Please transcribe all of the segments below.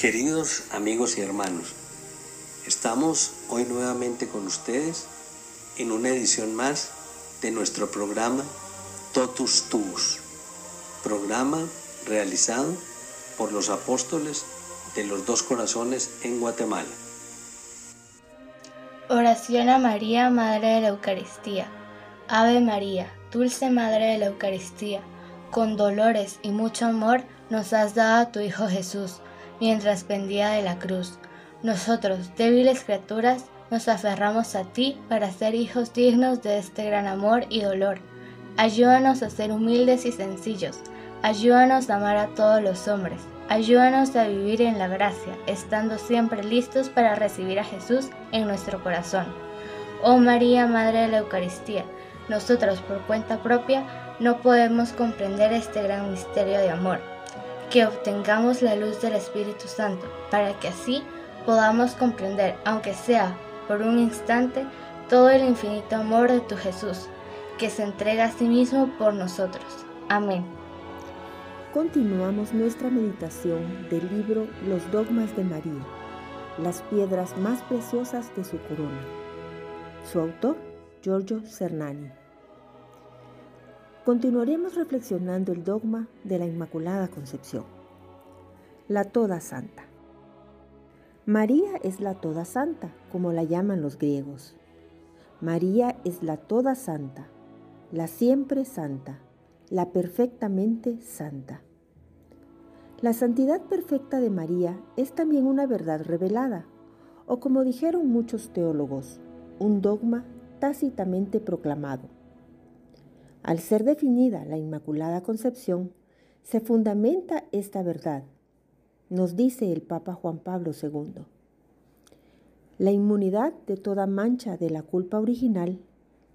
Queridos amigos y hermanos, estamos hoy nuevamente con ustedes en una edición más de nuestro programa Totus Tuus, programa realizado por los apóstoles de los dos corazones en Guatemala. Oración a María, Madre de la Eucaristía. Ave María, dulce Madre de la Eucaristía, con dolores y mucho amor nos has dado a tu Hijo Jesús mientras pendía de la cruz. Nosotros, débiles criaturas, nos aferramos a ti para ser hijos dignos de este gran amor y dolor. Ayúdanos a ser humildes y sencillos. Ayúdanos a amar a todos los hombres. Ayúdanos a vivir en la gracia, estando siempre listos para recibir a Jesús en nuestro corazón. Oh María, Madre de la Eucaristía, nosotros por cuenta propia no podemos comprender este gran misterio de amor que obtengamos la luz del Espíritu Santo, para que así podamos comprender, aunque sea por un instante, todo el infinito amor de tu Jesús, que se entrega a sí mismo por nosotros. Amén. Continuamos nuestra meditación del libro Los Dogmas de María, las piedras más preciosas de su corona. Su autor, Giorgio Cernani. Continuaremos reflexionando el dogma de la Inmaculada Concepción. La Toda Santa. María es la Toda Santa, como la llaman los griegos. María es la Toda Santa, la siempre Santa, la perfectamente Santa. La santidad perfecta de María es también una verdad revelada, o como dijeron muchos teólogos, un dogma tácitamente proclamado al ser definida la Inmaculada Concepción, se fundamenta esta verdad, nos dice el Papa Juan Pablo II. La inmunidad de toda mancha de la culpa original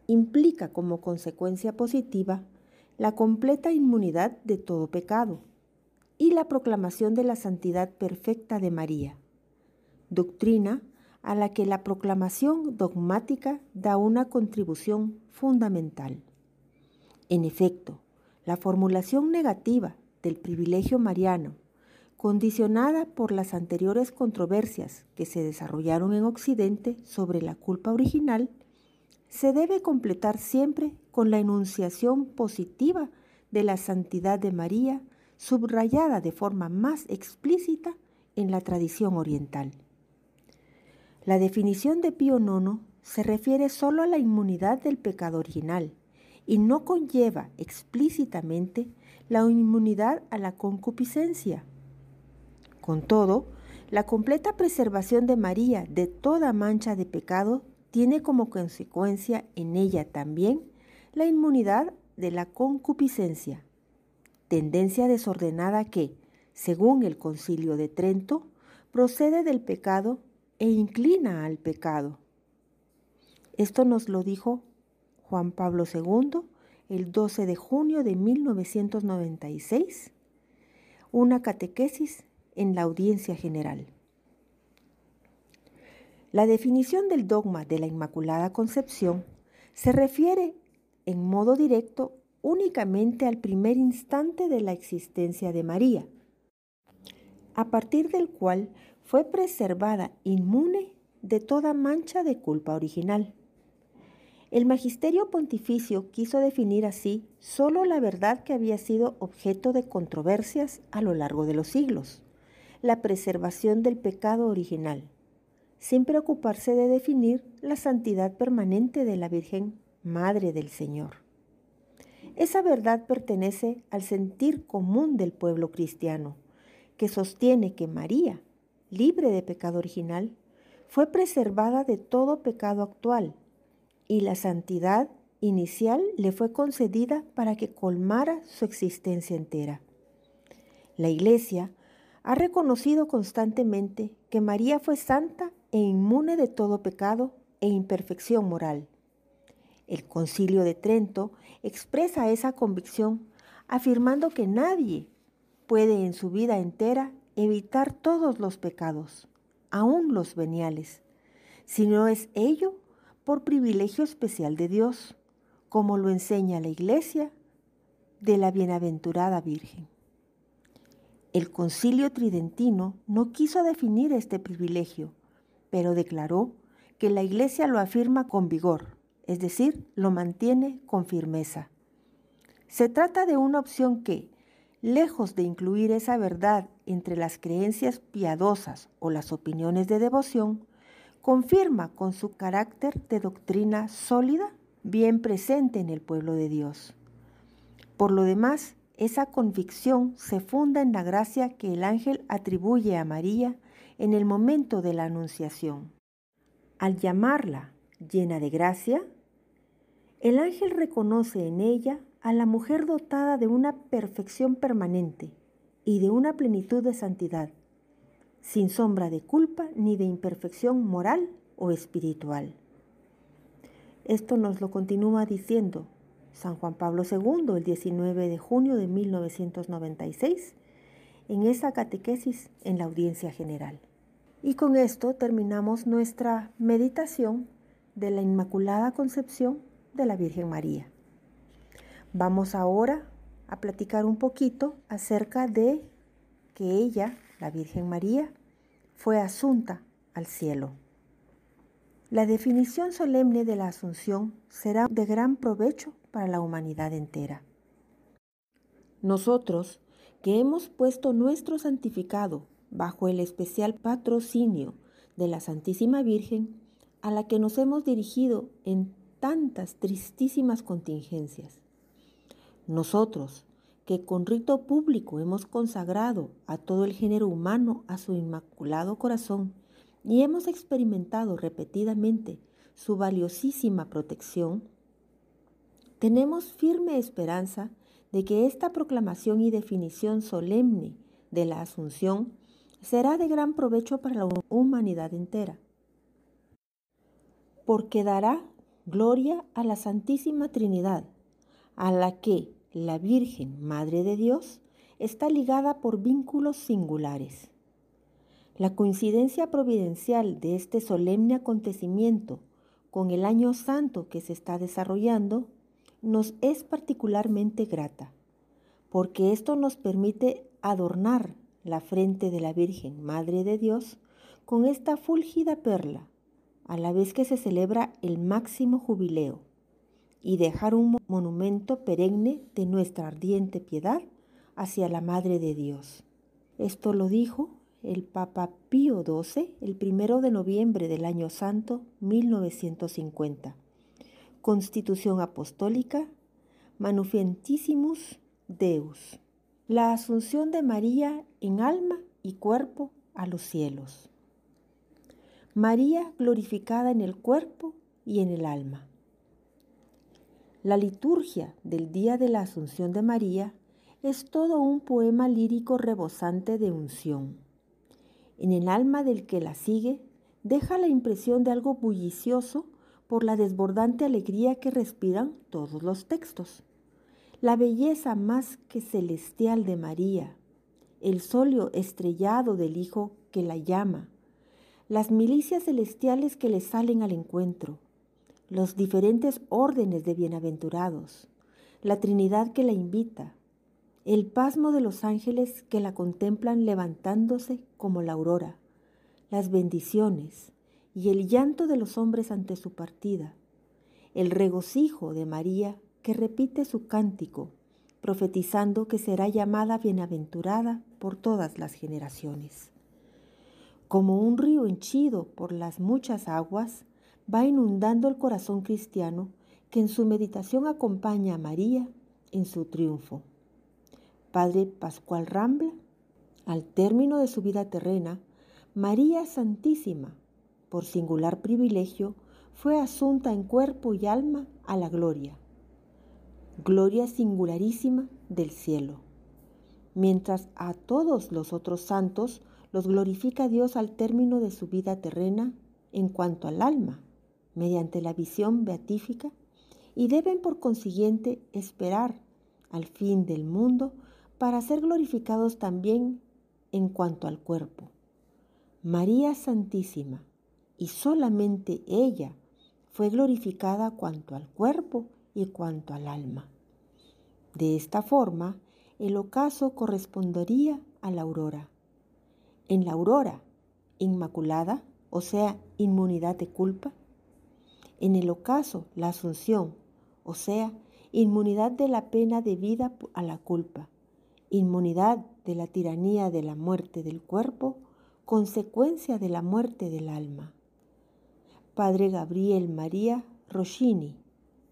implica como consecuencia positiva la completa inmunidad de todo pecado y la proclamación de la santidad perfecta de María, doctrina a la que la proclamación dogmática da una contribución fundamental. En efecto, la formulación negativa del privilegio mariano, condicionada por las anteriores controversias que se desarrollaron en Occidente sobre la culpa original, se debe completar siempre con la enunciación positiva de la santidad de María, subrayada de forma más explícita en la tradición oriental. La definición de Pío IX se refiere solo a la inmunidad del pecado original, y no conlleva explícitamente la inmunidad a la concupiscencia. Con todo, la completa preservación de María de toda mancha de pecado tiene como consecuencia en ella también la inmunidad de la concupiscencia, tendencia desordenada que, según el concilio de Trento, procede del pecado e inclina al pecado. Esto nos lo dijo Juan Pablo II, el 12 de junio de 1996, una catequesis en la audiencia general. La definición del dogma de la Inmaculada Concepción se refiere en modo directo únicamente al primer instante de la existencia de María, a partir del cual fue preservada inmune de toda mancha de culpa original. El magisterio pontificio quiso definir así solo la verdad que había sido objeto de controversias a lo largo de los siglos, la preservación del pecado original, sin preocuparse de definir la santidad permanente de la Virgen, Madre del Señor. Esa verdad pertenece al sentir común del pueblo cristiano, que sostiene que María, libre de pecado original, fue preservada de todo pecado actual y la santidad inicial le fue concedida para que colmara su existencia entera. La Iglesia ha reconocido constantemente que María fue santa e inmune de todo pecado e imperfección moral. El concilio de Trento expresa esa convicción afirmando que nadie puede en su vida entera evitar todos los pecados, aun los veniales, si no es ello por privilegio especial de Dios, como lo enseña la Iglesia de la Bienaventurada Virgen. El concilio tridentino no quiso definir este privilegio, pero declaró que la Iglesia lo afirma con vigor, es decir, lo mantiene con firmeza. Se trata de una opción que, lejos de incluir esa verdad entre las creencias piadosas o las opiniones de devoción, confirma con su carácter de doctrina sólida, bien presente en el pueblo de Dios. Por lo demás, esa convicción se funda en la gracia que el ángel atribuye a María en el momento de la anunciación. Al llamarla llena de gracia, el ángel reconoce en ella a la mujer dotada de una perfección permanente y de una plenitud de santidad, sin sombra de culpa ni de imperfección moral o espiritual. Esto nos lo continúa diciendo San Juan Pablo II el 19 de junio de 1996 en esa catequesis en la audiencia general. Y con esto terminamos nuestra meditación de la Inmaculada Concepción de la Virgen María. Vamos ahora a platicar un poquito acerca de que ella, la Virgen María, fue asunta al cielo. La definición solemne de la Asunción será de gran provecho para la humanidad entera. Nosotros, que hemos puesto nuestro santificado bajo el especial patrocinio de la Santísima Virgen, a la que nos hemos dirigido en tantas tristísimas contingencias. Nosotros, que con rito público hemos consagrado a todo el género humano a su inmaculado corazón y hemos experimentado repetidamente su valiosísima protección, tenemos firme esperanza de que esta proclamación y definición solemne de la Asunción será de gran provecho para la humanidad entera, porque dará gloria a la Santísima Trinidad, a la que la Virgen, Madre de Dios, está ligada por vínculos singulares. La coincidencia providencial de este solemne acontecimiento con el año santo que se está desarrollando nos es particularmente grata, porque esto nos permite adornar la frente de la Virgen, Madre de Dios, con esta fúlgida perla, a la vez que se celebra el máximo jubileo y dejar un monumento perenne de nuestra ardiente piedad hacia la Madre de Dios. Esto lo dijo el Papa Pío XII el primero de noviembre del año santo 1950. Constitución Apostólica Manufientissimus Deus. La asunción de María en alma y cuerpo a los cielos. María glorificada en el cuerpo y en el alma. La liturgia del Día de la Asunción de María es todo un poema lírico rebosante de unción. En el alma del que la sigue deja la impresión de algo bullicioso por la desbordante alegría que respiran todos los textos. La belleza más que celestial de María, el solio estrellado del Hijo que la llama, las milicias celestiales que le salen al encuentro, los diferentes órdenes de bienaventurados, la Trinidad que la invita, el pasmo de los ángeles que la contemplan levantándose como la aurora, las bendiciones y el llanto de los hombres ante su partida, el regocijo de María que repite su cántico, profetizando que será llamada bienaventurada por todas las generaciones. Como un río henchido por las muchas aguas, va inundando el corazón cristiano que en su meditación acompaña a María en su triunfo. Padre Pascual Rambla, al término de su vida terrena, María Santísima, por singular privilegio, fue asunta en cuerpo y alma a la gloria, gloria singularísima del cielo, mientras a todos los otros santos los glorifica Dios al término de su vida terrena en cuanto al alma, mediante la visión beatífica y deben por consiguiente esperar al fin del mundo para ser glorificados también en cuanto al cuerpo. María Santísima, y solamente ella, fue glorificada cuanto al cuerpo y cuanto al alma. De esta forma, el ocaso correspondería a la aurora. En la aurora, inmaculada, o sea, inmunidad de culpa. En el ocaso, la asunción, o sea, inmunidad de la pena debida a la culpa, inmunidad de la tiranía de la muerte del cuerpo, consecuencia de la muerte del alma. Padre Gabriel María Roschini,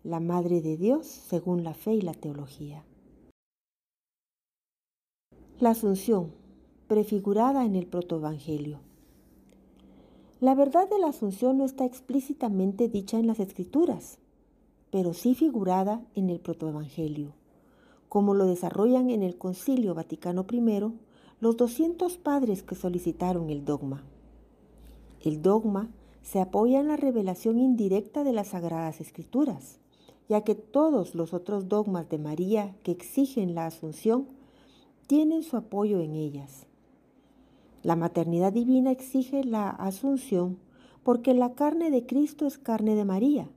la Madre de Dios según la fe y la teología. La Asunción, prefigurada en el protoevangelio. La verdad de la Asunción no está explícitamente dicha en las Escrituras, pero sí figurada en el protoevangelio, como lo desarrollan en el Concilio Vaticano I los 200 padres que solicitaron el dogma. El dogma se apoya en la revelación indirecta de las Sagradas Escrituras, ya que todos los otros dogmas de María que exigen la Asunción tienen su apoyo en ellas. La maternidad divina exige la Asunción porque la carne de Cristo es carne de María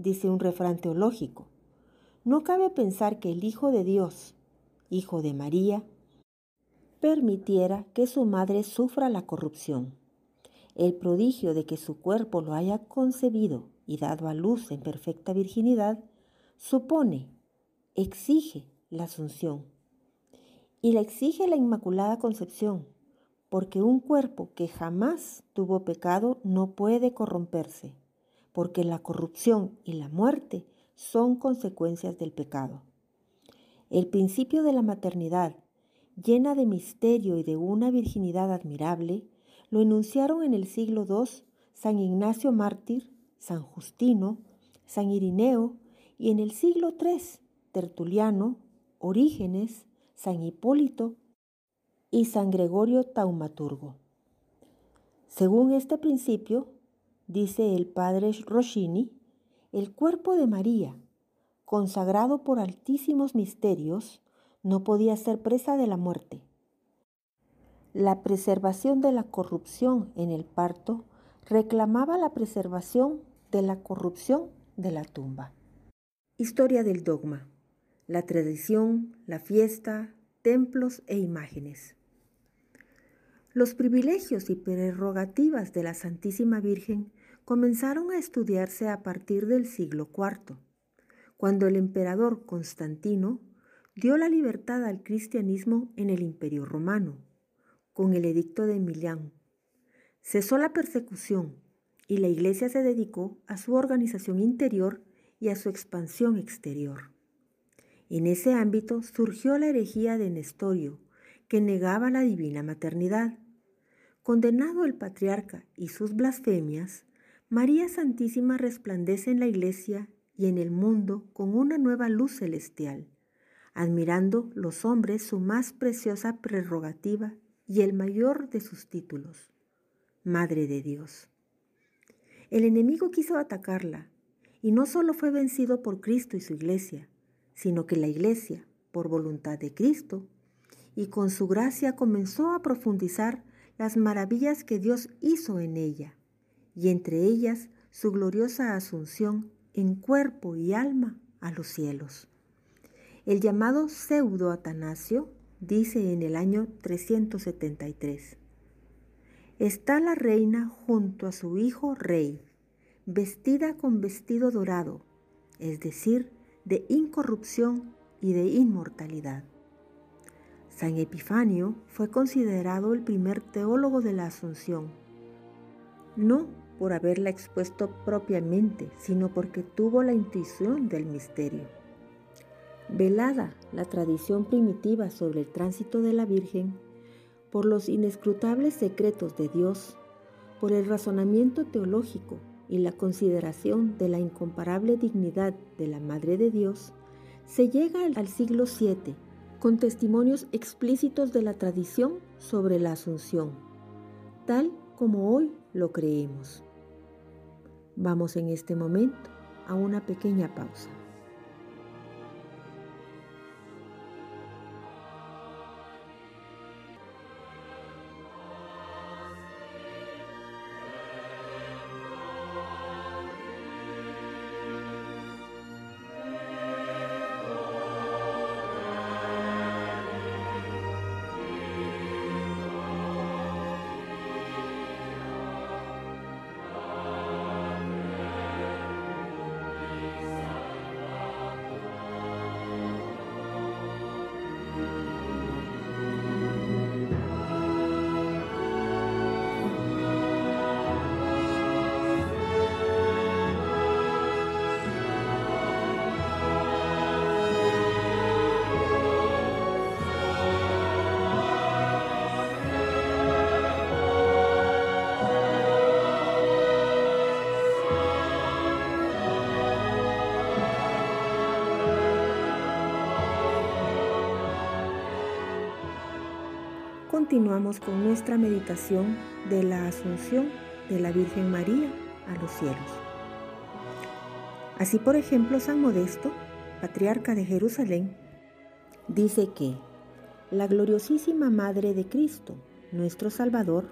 dice un refrán teológico. No cabe pensar que el Hijo de Dios, Hijo de María, permitiera que su madre sufra la corrupción. El prodigio de que su cuerpo lo haya concebido y dado a luz en perfecta virginidad supone, exige la asunción. Y la exige la Inmaculada Concepción, porque un cuerpo que jamás tuvo pecado no puede corromperse porque la corrupción y la muerte son consecuencias del pecado. El principio de la maternidad, llena de misterio y de una virginidad admirable, lo enunciaron en el siglo II San Ignacio Mártir, San Justino, San Irineo y en el siglo III Tertuliano, Orígenes, San Hipólito y San Gregorio Taumaturgo. Según este principio, dice el padre Roschini, el cuerpo de María, consagrado por altísimos misterios, no podía ser presa de la muerte. La preservación de la corrupción en el parto reclamaba la preservación de la corrupción de la tumba. Historia del dogma. La tradición, la fiesta, templos e imágenes. Los privilegios y prerrogativas de la Santísima Virgen comenzaron a estudiarse a partir del siglo IV, cuando el emperador Constantino dio la libertad al cristianismo en el Imperio Romano, con el edicto de Milán. Cesó la persecución y la Iglesia se dedicó a su organización interior y a su expansión exterior. En ese ámbito surgió la herejía de Nestorio, que negaba la divina maternidad. Condenado el patriarca y sus blasfemias, María Santísima resplandece en la iglesia y en el mundo con una nueva luz celestial, admirando los hombres su más preciosa prerrogativa y el mayor de sus títulos, Madre de Dios. El enemigo quiso atacarla y no solo fue vencido por Cristo y su iglesia, sino que la iglesia, por voluntad de Cristo, y con su gracia comenzó a profundizar las maravillas que Dios hizo en ella y entre ellas su gloriosa asunción en cuerpo y alma a los cielos. El llamado pseudo Atanasio dice en el año 373, Está la reina junto a su hijo rey, vestida con vestido dorado, es decir, de incorrupción y de inmortalidad. San Epifanio fue considerado el primer teólogo de la Asunción, no por haberla expuesto propiamente, sino porque tuvo la intuición del misterio. Velada la tradición primitiva sobre el tránsito de la Virgen, por los inescrutables secretos de Dios, por el razonamiento teológico y la consideración de la incomparable dignidad de la Madre de Dios, se llega al siglo VII con testimonios explícitos de la tradición sobre la Asunción, tal como hoy lo creemos. Vamos en este momento a una pequeña pausa. Continuamos con nuestra meditación de la Asunción de la Virgen María a los cielos. Así, por ejemplo, San Modesto, patriarca de Jerusalén, dice que la gloriosísima Madre de Cristo, nuestro Salvador,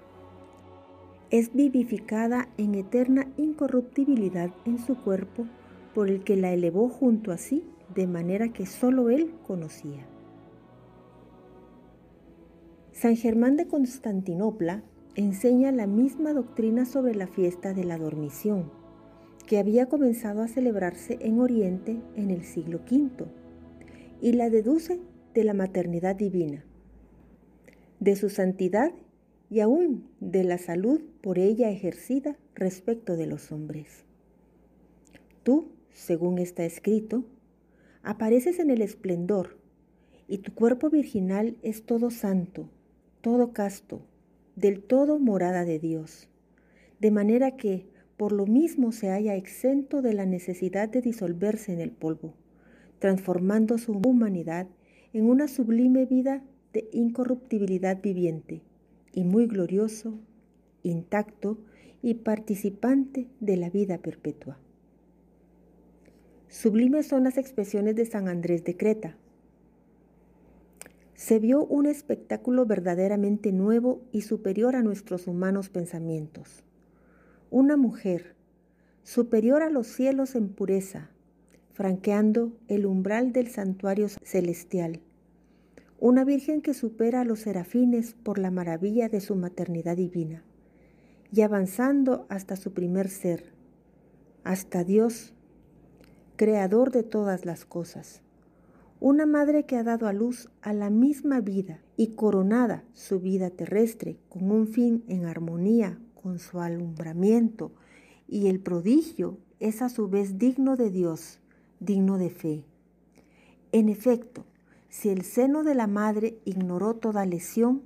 es vivificada en eterna incorruptibilidad en su cuerpo por el que la elevó junto a sí de manera que sólo él conocía. San Germán de Constantinopla enseña la misma doctrina sobre la fiesta de la dormición, que había comenzado a celebrarse en Oriente en el siglo V, y la deduce de la maternidad divina, de su santidad y aún de la salud por ella ejercida respecto de los hombres. Tú, según está escrito, apareces en el esplendor, y tu cuerpo virginal es todo santo, todo casto, del todo morada de Dios, de manera que por lo mismo se haya exento de la necesidad de disolverse en el polvo, transformando su humanidad en una sublime vida de incorruptibilidad viviente y muy glorioso, intacto y participante de la vida perpetua. Sublimes son las expresiones de San Andrés de Creta. Se vio un espectáculo verdaderamente nuevo y superior a nuestros humanos pensamientos. Una mujer, superior a los cielos en pureza, franqueando el umbral del santuario celestial. Una virgen que supera a los serafines por la maravilla de su maternidad divina y avanzando hasta su primer ser, hasta Dios creador de todas las cosas. Una madre que ha dado a luz a la misma vida y coronada su vida terrestre con un fin en armonía con su alumbramiento y el prodigio es a su vez digno de Dios, digno de fe. En efecto, si el seno de la madre ignoró toda lesión,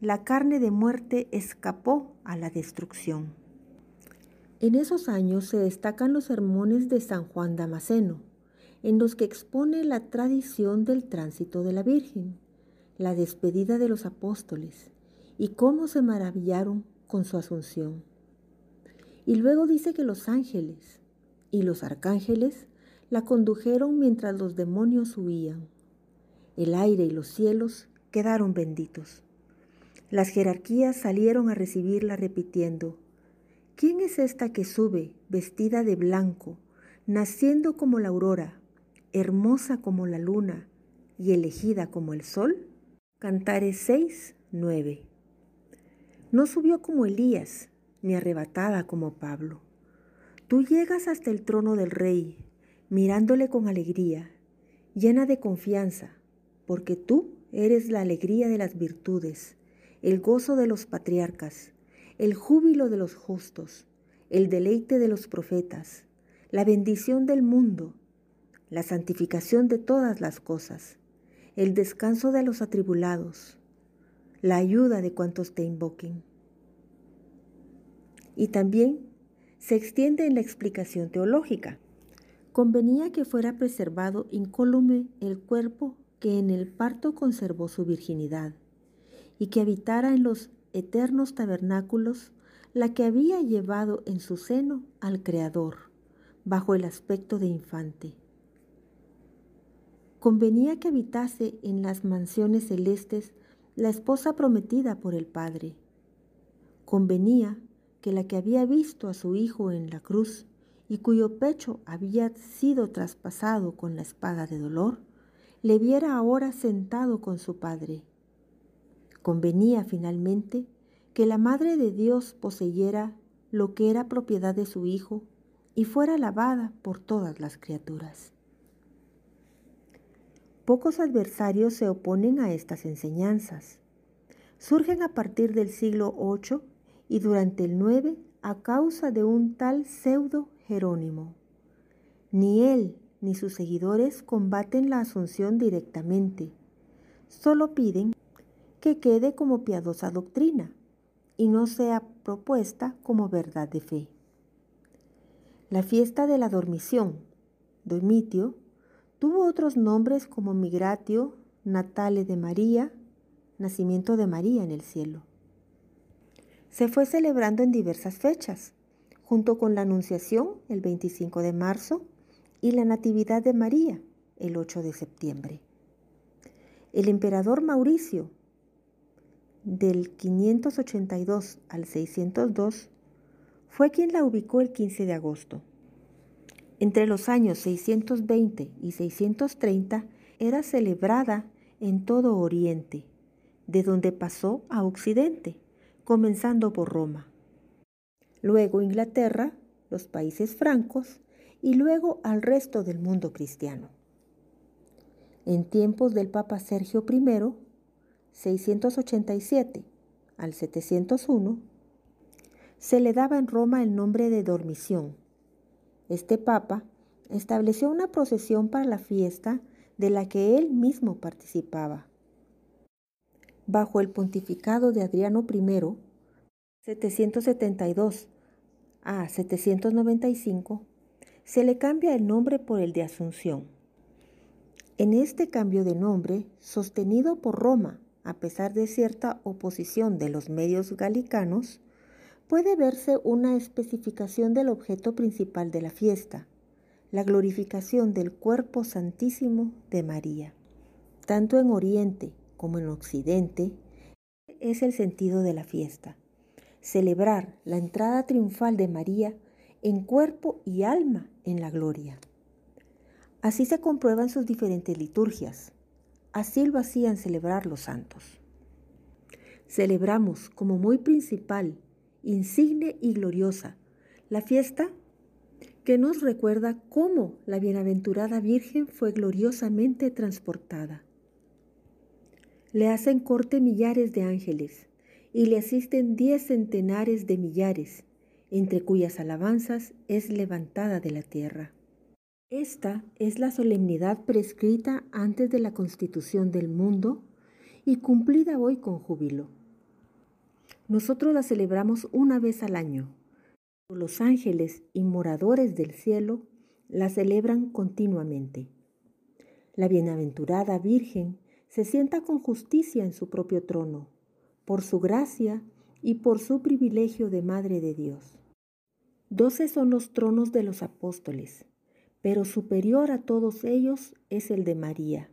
la carne de muerte escapó a la destrucción. En esos años se destacan los sermones de San Juan Damasceno, en los que expone la tradición del tránsito de la Virgen, la despedida de los apóstoles y cómo se maravillaron con su asunción. Y luego dice que los ángeles y los arcángeles la condujeron mientras los demonios huían. El aire y los cielos quedaron benditos. Las jerarquías salieron a recibirla repitiendo, ¿Quién es esta que sube, vestida de blanco, naciendo como la aurora, hermosa como la luna y elegida como el sol? Cantares 6, 9. No subió como Elías, ni arrebatada como Pablo. Tú llegas hasta el trono del rey, mirándole con alegría, llena de confianza, porque tú eres la alegría de las virtudes, el gozo de los patriarcas, el júbilo de los justos, el deleite de los profetas, la bendición del mundo, la santificación de todas las cosas, el descanso de los atribulados, la ayuda de cuantos te invoquen. Y también se extiende en la explicación teológica. Convenía que fuera preservado incólume el cuerpo que en el parto conservó su virginidad, y que habitara en los eternos tabernáculos la que había llevado en su seno al Creador, bajo el aspecto de infante. Convenía que habitase en las mansiones celestes la esposa prometida por el Padre. Convenía que la que había visto a su Hijo en la cruz y cuyo pecho había sido traspasado con la espada de dolor, le viera ahora sentado con su Padre Convenía finalmente que la Madre de Dios poseyera lo que era propiedad de su Hijo y fuera alabada por todas las criaturas. Pocos adversarios se oponen a estas enseñanzas. Surgen a partir del siglo VIII y durante el IX a causa de un tal pseudo Jerónimo. Ni él ni sus seguidores combaten la asunción directamente, solo piden que quede como piadosa doctrina y no sea propuesta como verdad de fe. La fiesta de la dormición, Domitio, tuvo otros nombres como Migratio, Natale de María, nacimiento de María en el cielo. Se fue celebrando en diversas fechas, junto con la Anunciación el 25 de marzo y la Natividad de María el 8 de septiembre. El emperador Mauricio, del 582 al 602, fue quien la ubicó el 15 de agosto. Entre los años 620 y 630 era celebrada en todo Oriente, de donde pasó a Occidente, comenzando por Roma. Luego Inglaterra, los países francos y luego al resto del mundo cristiano. En tiempos del Papa Sergio I, 687 al 701, se le daba en Roma el nombre de Dormición. Este Papa estableció una procesión para la fiesta de la que él mismo participaba. Bajo el pontificado de Adriano I, 772 a 795, se le cambia el nombre por el de Asunción. En este cambio de nombre, sostenido por Roma, a pesar de cierta oposición de los medios galicanos, puede verse una especificación del objeto principal de la fiesta, la glorificación del cuerpo santísimo de María. Tanto en Oriente como en Occidente es el sentido de la fiesta, celebrar la entrada triunfal de María en cuerpo y alma en la gloria. Así se comprueban sus diferentes liturgias. Así lo hacían celebrar los santos. Celebramos como muy principal, insigne y gloriosa la fiesta que nos recuerda cómo la bienaventurada Virgen fue gloriosamente transportada. Le hacen corte millares de ángeles y le asisten diez centenares de millares, entre cuyas alabanzas es levantada de la tierra. Esta es la solemnidad prescrita antes de la constitución del mundo y cumplida hoy con júbilo. Nosotros la celebramos una vez al año, los ángeles y moradores del cielo la celebran continuamente. La bienaventurada Virgen se sienta con justicia en su propio trono, por su gracia y por su privilegio de Madre de Dios. Doce son los tronos de los apóstoles, pero superior a todos ellos es el de María,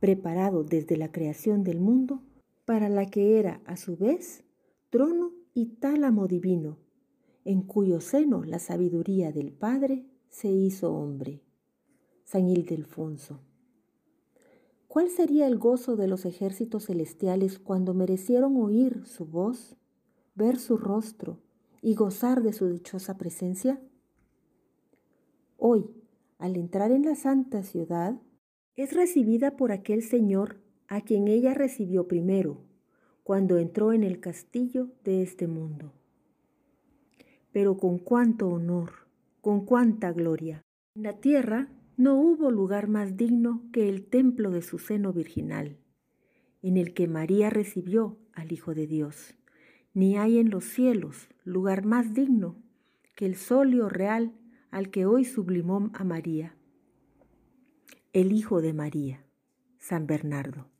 preparado desde la creación del mundo para la que era a su vez trono y tálamo divino en cuyo seno la sabiduría del Padre se hizo hombre. San Ildefonso. ¿Cuál sería el gozo de los ejércitos celestiales cuando merecieron oír su voz, ver su rostro y gozar de su dichosa presencia? Hoy, al entrar en la santa ciudad, es recibida por aquel Señor a quien ella recibió primero, cuando entró en el castillo de este mundo pero con cuánto honor, con cuánta gloria. En la tierra no hubo lugar más digno que el templo de su seno virginal, en el que María recibió al Hijo de Dios, ni hay en los cielos lugar más digno que el solio real al que hoy sublimó a María, el Hijo de María, San Bernardo.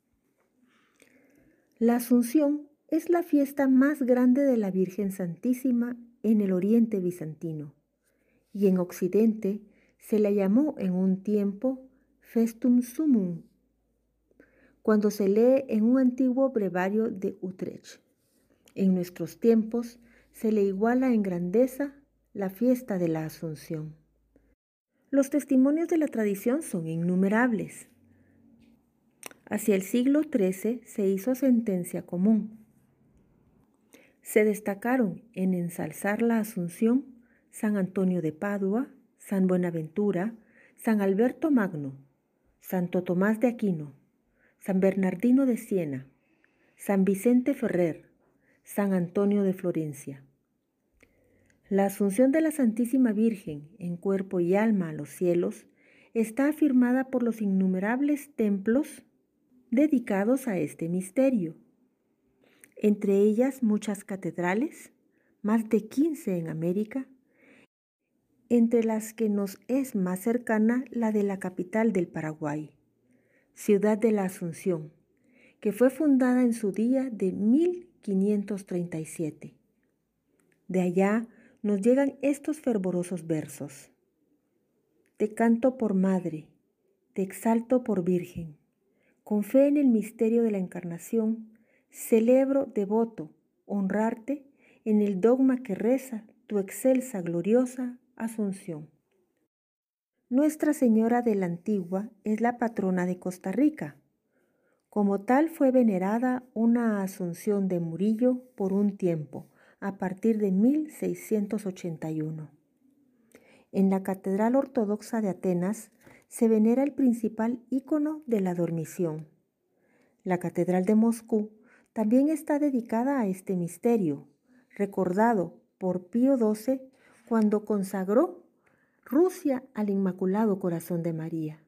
La Asunción es la fiesta más grande de la Virgen Santísima en el oriente bizantino y en occidente se la llamó en un tiempo Festum Sumum, cuando se lee en un antiguo brevario de Utrecht. En nuestros tiempos se le iguala en grandeza la fiesta de la Asunción. Los testimonios de la tradición son innumerables. Hacia el siglo XIII se hizo sentencia común se destacaron en ensalzar la Asunción San Antonio de Padua, San Buenaventura, San Alberto Magno, Santo Tomás de Aquino, San Bernardino de Siena, San Vicente Ferrer, San Antonio de Florencia. La asunción de la Santísima Virgen en cuerpo y alma a los cielos está afirmada por los innumerables templos dedicados a este misterio entre ellas muchas catedrales, más de 15 en América, entre las que nos es más cercana la de la capital del Paraguay, Ciudad de la Asunción, que fue fundada en su día de 1537. De allá nos llegan estos fervorosos versos. Te canto por madre, te exalto por virgen. Con fe en el misterio de la encarnación, celebro devoto honrarte en el dogma que reza tu excelsa gloriosa Asunción. Nuestra Señora de la Antigua es la patrona de Costa Rica. Como tal fue venerada una Asunción de Murillo por un tiempo, a partir de 1681. En la Catedral Ortodoxa de Atenas se venera el principal ícono de la dormición. La Catedral de Moscú también está dedicada a este misterio, recordado por Pío XII cuando consagró Rusia al Inmaculado Corazón de María.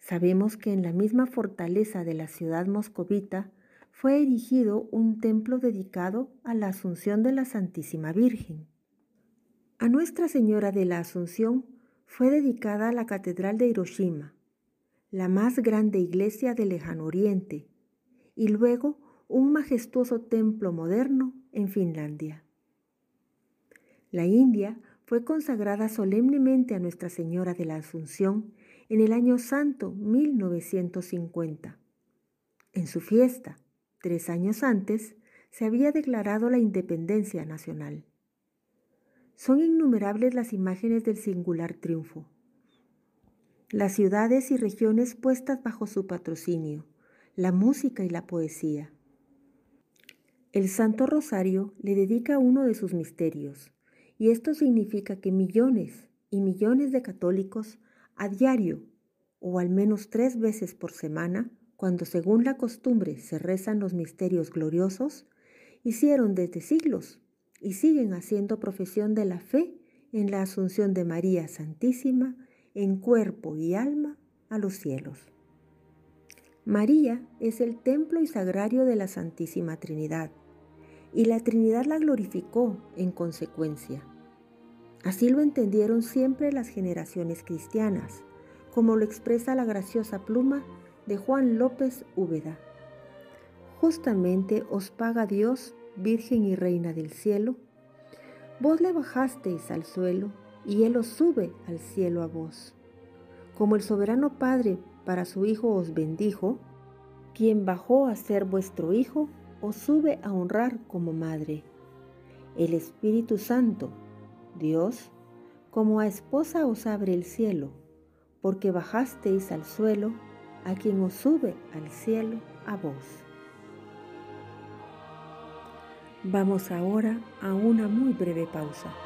Sabemos que en la misma fortaleza de la ciudad moscovita fue erigido un templo dedicado a la Asunción de la Santísima Virgen. A Nuestra Señora de la Asunción fue dedicada la Catedral de Hiroshima, la más grande iglesia del lejano oriente, y luego un majestuoso templo moderno en Finlandia. La India fue consagrada solemnemente a Nuestra Señora de la Asunción en el año santo 1950. En su fiesta, tres años antes, se había declarado la independencia nacional. Son innumerables las imágenes del singular triunfo. Las ciudades y regiones puestas bajo su patrocinio, la música y la poesía. El Santo Rosario le dedica uno de sus misterios, y esto significa que millones y millones de católicos a diario, o al menos tres veces por semana, cuando según la costumbre se rezan los misterios gloriosos, hicieron desde siglos y siguen haciendo profesión de la fe en la asunción de María Santísima en cuerpo y alma a los cielos. María es el templo y sagrario de la Santísima Trinidad, y la Trinidad la glorificó en consecuencia. Así lo entendieron siempre las generaciones cristianas, como lo expresa la graciosa pluma de Juan López Úbeda. Justamente os paga Dios Virgen y Reina del cielo, vos le bajasteis al suelo y Él os sube al cielo a vos. Como el soberano Padre para su Hijo os bendijo, quien bajó a ser vuestro Hijo, os sube a honrar como Madre. El Espíritu Santo, Dios, como a esposa os abre el cielo, porque bajasteis al suelo a quien os sube al cielo a vos. Vamos ahora a una muy breve pausa.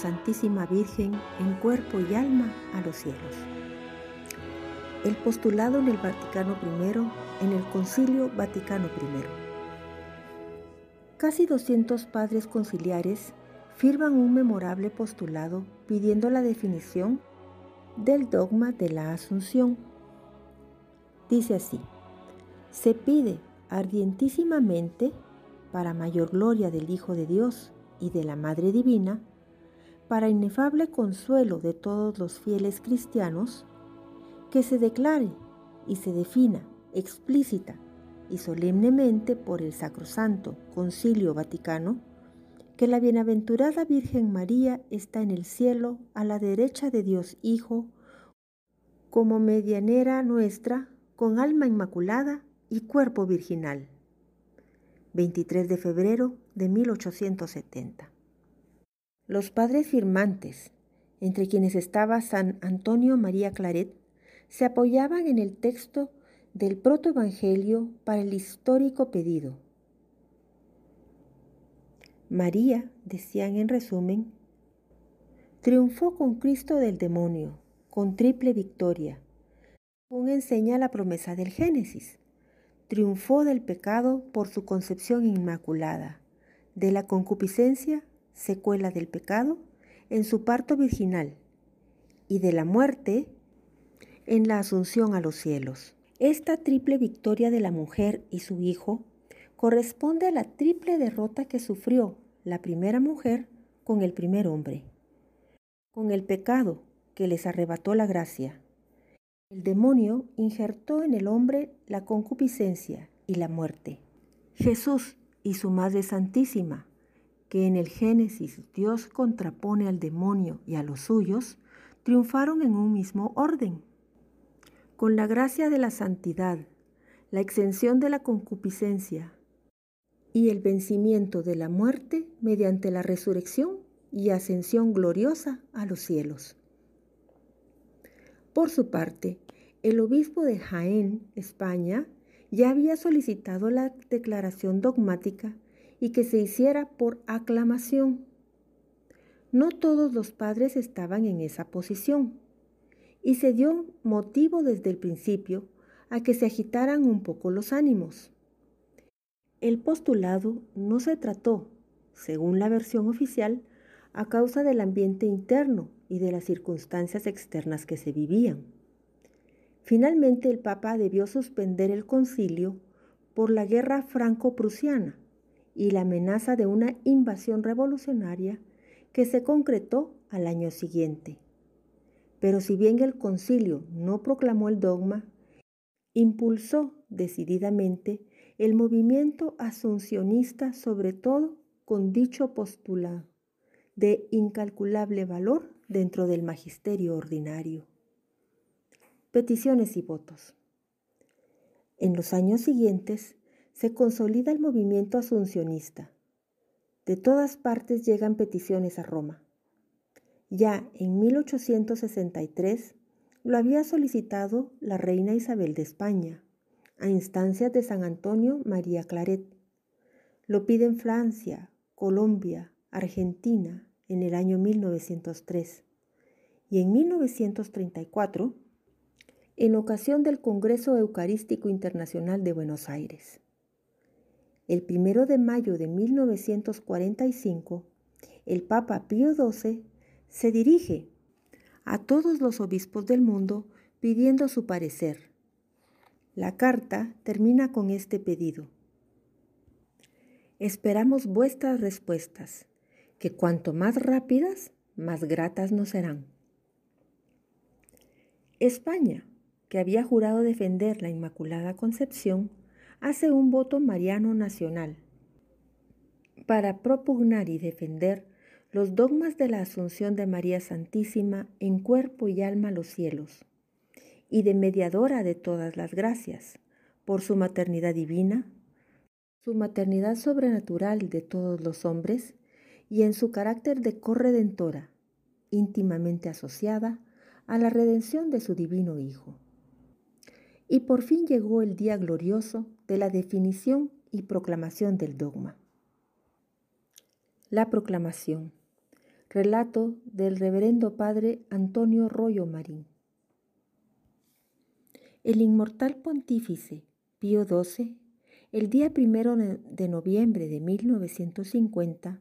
Santísima Virgen en cuerpo y alma a los cielos. El postulado en el Vaticano I, en el Concilio Vaticano I. Casi 200 padres conciliares firman un memorable postulado pidiendo la definición del dogma de la Asunción. Dice así, se pide ardientísimamente para mayor gloria del Hijo de Dios y de la Madre Divina, para inefable consuelo de todos los fieles cristianos, que se declare y se defina explícita y solemnemente por el Sacrosanto Concilio Vaticano, que la bienaventurada Virgen María está en el cielo a la derecha de Dios Hijo, como medianera nuestra, con alma inmaculada y cuerpo virginal 23 de febrero de 1870. Los padres firmantes, entre quienes estaba San Antonio María Claret, se apoyaban en el texto del protoevangelio para el histórico pedido. María, decían en resumen, triunfó con Cristo del demonio, con triple victoria, según enseña la promesa del Génesis. Triunfó del pecado por su concepción inmaculada, de la concupiscencia, secuela del pecado, en su parto virginal, y de la muerte en la asunción a los cielos. Esta triple victoria de la mujer y su hijo corresponde a la triple derrota que sufrió la primera mujer con el primer hombre, con el pecado que les arrebató la gracia. El demonio injertó en el hombre la concupiscencia y la muerte. Jesús y su Madre Santísima, que en el Génesis Dios contrapone al demonio y a los suyos, triunfaron en un mismo orden. Con la gracia de la santidad, la exención de la concupiscencia y el vencimiento de la muerte mediante la resurrección y ascensión gloriosa a los cielos. Por su parte, el obispo de Jaén, España, ya había solicitado la declaración dogmática y que se hiciera por aclamación. No todos los padres estaban en esa posición y se dio motivo desde el principio a que se agitaran un poco los ánimos. El postulado no se trató, según la versión oficial, a causa del ambiente interno y de las circunstancias externas que se vivían. Finalmente el Papa debió suspender el concilio por la guerra franco-prusiana y la amenaza de una invasión revolucionaria que se concretó al año siguiente. Pero si bien el concilio no proclamó el dogma, impulsó decididamente el movimiento asuncionista sobre todo con dicho postulado de incalculable valor dentro del magisterio ordinario. Peticiones y votos. En los años siguientes se consolida el movimiento asuncionista. De todas partes llegan peticiones a Roma. Ya en 1863 lo había solicitado la reina Isabel de España, a instancias de San Antonio María Claret. Lo piden Francia, Colombia, Argentina, en el año 1903 y en 1934 en ocasión del Congreso Eucarístico Internacional de Buenos Aires. El primero de mayo de 1945, el Papa Pío XII se dirige a todos los obispos del mundo pidiendo su parecer. La carta termina con este pedido. Esperamos vuestras respuestas que cuanto más rápidas, más gratas nos serán. España, que había jurado defender la Inmaculada Concepción, hace un voto mariano nacional para propugnar y defender los dogmas de la Asunción de María Santísima en cuerpo y alma a los cielos, y de mediadora de todas las gracias, por su maternidad divina, su maternidad sobrenatural de todos los hombres y en su carácter de corredentora, íntimamente asociada a la redención de su divino Hijo. Y por fin llegó el día glorioso de la definición y proclamación del dogma. La proclamación. Relato del reverendo padre Antonio Royo Marín. El inmortal pontífice Pío XII, el día primero de noviembre de 1950,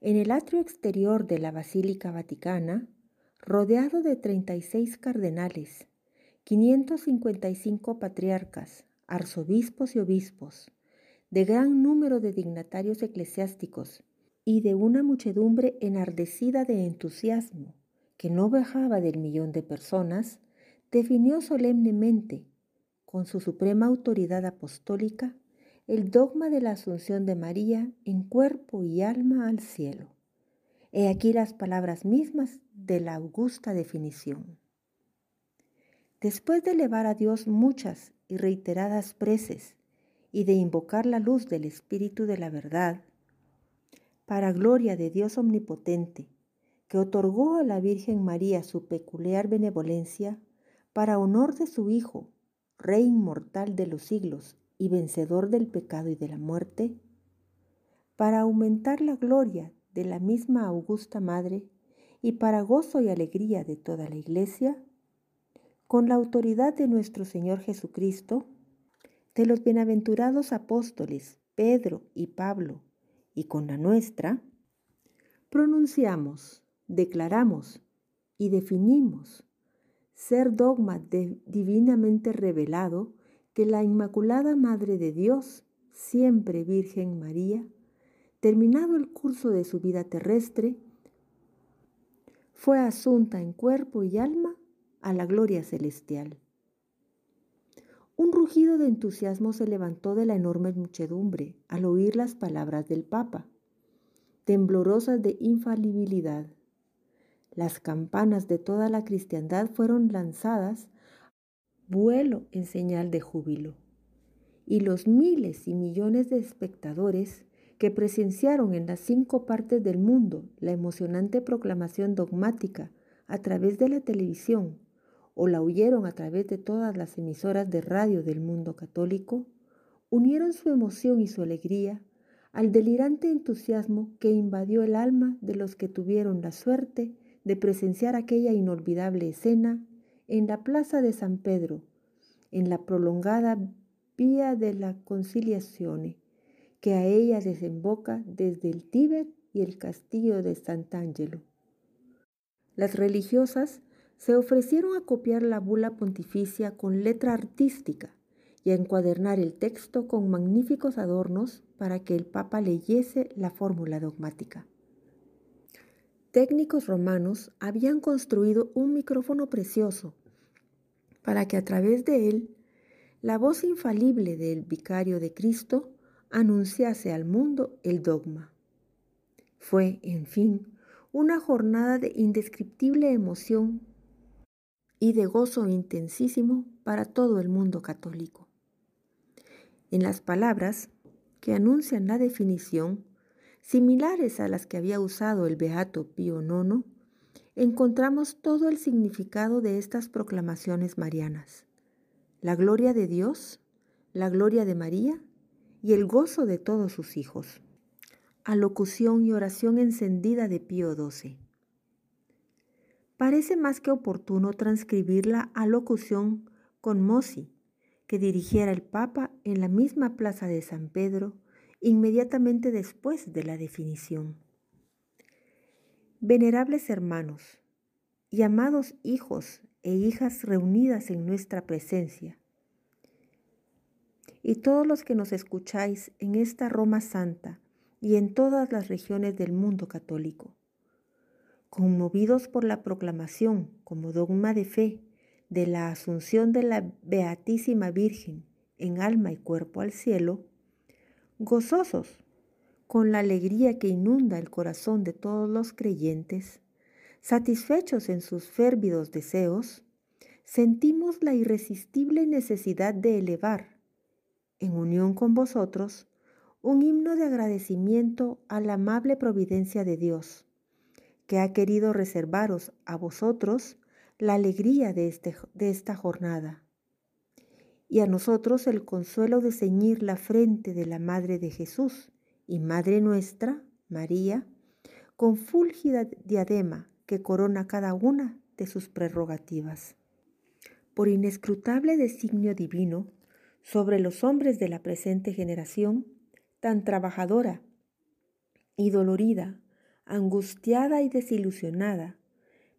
en el atrio exterior de la Basílica Vaticana, rodeado de 36 cardenales, 555 patriarcas, arzobispos y obispos, de gran número de dignatarios eclesiásticos y de una muchedumbre enardecida de entusiasmo que no bajaba del millón de personas, definió solemnemente, con su suprema autoridad apostólica, el dogma de la asunción de María en cuerpo y alma al cielo. He aquí las palabras mismas de la augusta definición. Después de elevar a Dios muchas y reiteradas preces y de invocar la luz del Espíritu de la verdad, para gloria de Dios Omnipotente, que otorgó a la Virgen María su peculiar benevolencia, para honor de su Hijo, Rey inmortal de los siglos y vencedor del pecado y de la muerte, para aumentar la gloria de la misma augusta Madre y para gozo y alegría de toda la Iglesia, con la autoridad de nuestro Señor Jesucristo, de los bienaventurados apóstoles Pedro y Pablo, y con la nuestra, pronunciamos, declaramos y definimos ser dogma divinamente revelado que la Inmaculada Madre de Dios, siempre Virgen María, terminado el curso de su vida terrestre, fue asunta en cuerpo y alma a la gloria celestial. Un rugido de entusiasmo se levantó de la enorme muchedumbre al oír las palabras del Papa, temblorosas de infalibilidad. Las campanas de toda la cristiandad fueron lanzadas vuelo en señal de júbilo, y los miles y millones de espectadores que presenciaron en las cinco partes del mundo la emocionante proclamación dogmática a través de la televisión o la oyeron a través de todas las emisoras de radio del mundo católico, unieron su emoción y su alegría al delirante entusiasmo que invadió el alma de los que tuvieron la suerte de presenciar aquella inolvidable escena en la plaza de San Pedro, en la prolongada vía de la conciliación que a ella desemboca desde el Tíbet y el castillo de Sant'Angelo. Las religiosas se ofrecieron a copiar la bula pontificia con letra artística y a encuadernar el texto con magníficos adornos para que el Papa leyese la fórmula dogmática. Técnicos romanos habían construido un micrófono precioso para que a través de él la voz infalible del vicario de Cristo anunciase al mundo el dogma. Fue, en fin, una jornada de indescriptible emoción y de gozo intensísimo para todo el mundo católico. En las palabras que anuncian la definición, similares a las que había usado el Beato Pío IX, encontramos todo el significado de estas proclamaciones marianas. La gloria de Dios, la gloria de María y el gozo de todos sus hijos. Alocución y oración encendida de Pío XII parece más que oportuno transcribir la alocución con Mossi que dirigiera el Papa en la misma plaza de San Pedro inmediatamente después de la definición. Venerables hermanos y amados hijos e hijas reunidas en nuestra presencia, y todos los que nos escucháis en esta Roma Santa y en todas las regiones del mundo católico conmovidos por la proclamación como dogma de fe de la asunción de la Beatísima Virgen en alma y cuerpo al cielo, gozosos con la alegría que inunda el corazón de todos los creyentes, satisfechos en sus férvidos deseos, sentimos la irresistible necesidad de elevar, en unión con vosotros, un himno de agradecimiento a la amable providencia de Dios que ha querido reservaros a vosotros la alegría de, este, de esta jornada y a nosotros el consuelo de ceñir la frente de la Madre de Jesús y Madre nuestra, María, con fúlgida diadema que corona cada una de sus prerrogativas. Por inescrutable designio divino sobre los hombres de la presente generación, tan trabajadora y dolorida angustiada y desilusionada,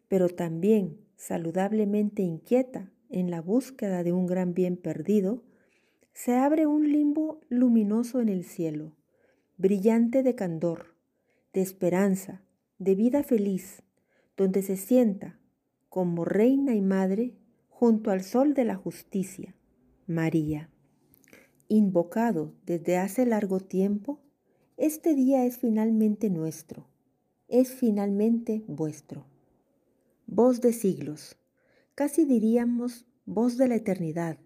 pero también saludablemente inquieta en la búsqueda de un gran bien perdido, se abre un limbo luminoso en el cielo, brillante de candor, de esperanza, de vida feliz, donde se sienta como reina y madre junto al sol de la justicia, María. Invocado desde hace largo tiempo, este día es finalmente nuestro es finalmente vuestro. Voz de siglos, casi diríamos voz de la eternidad,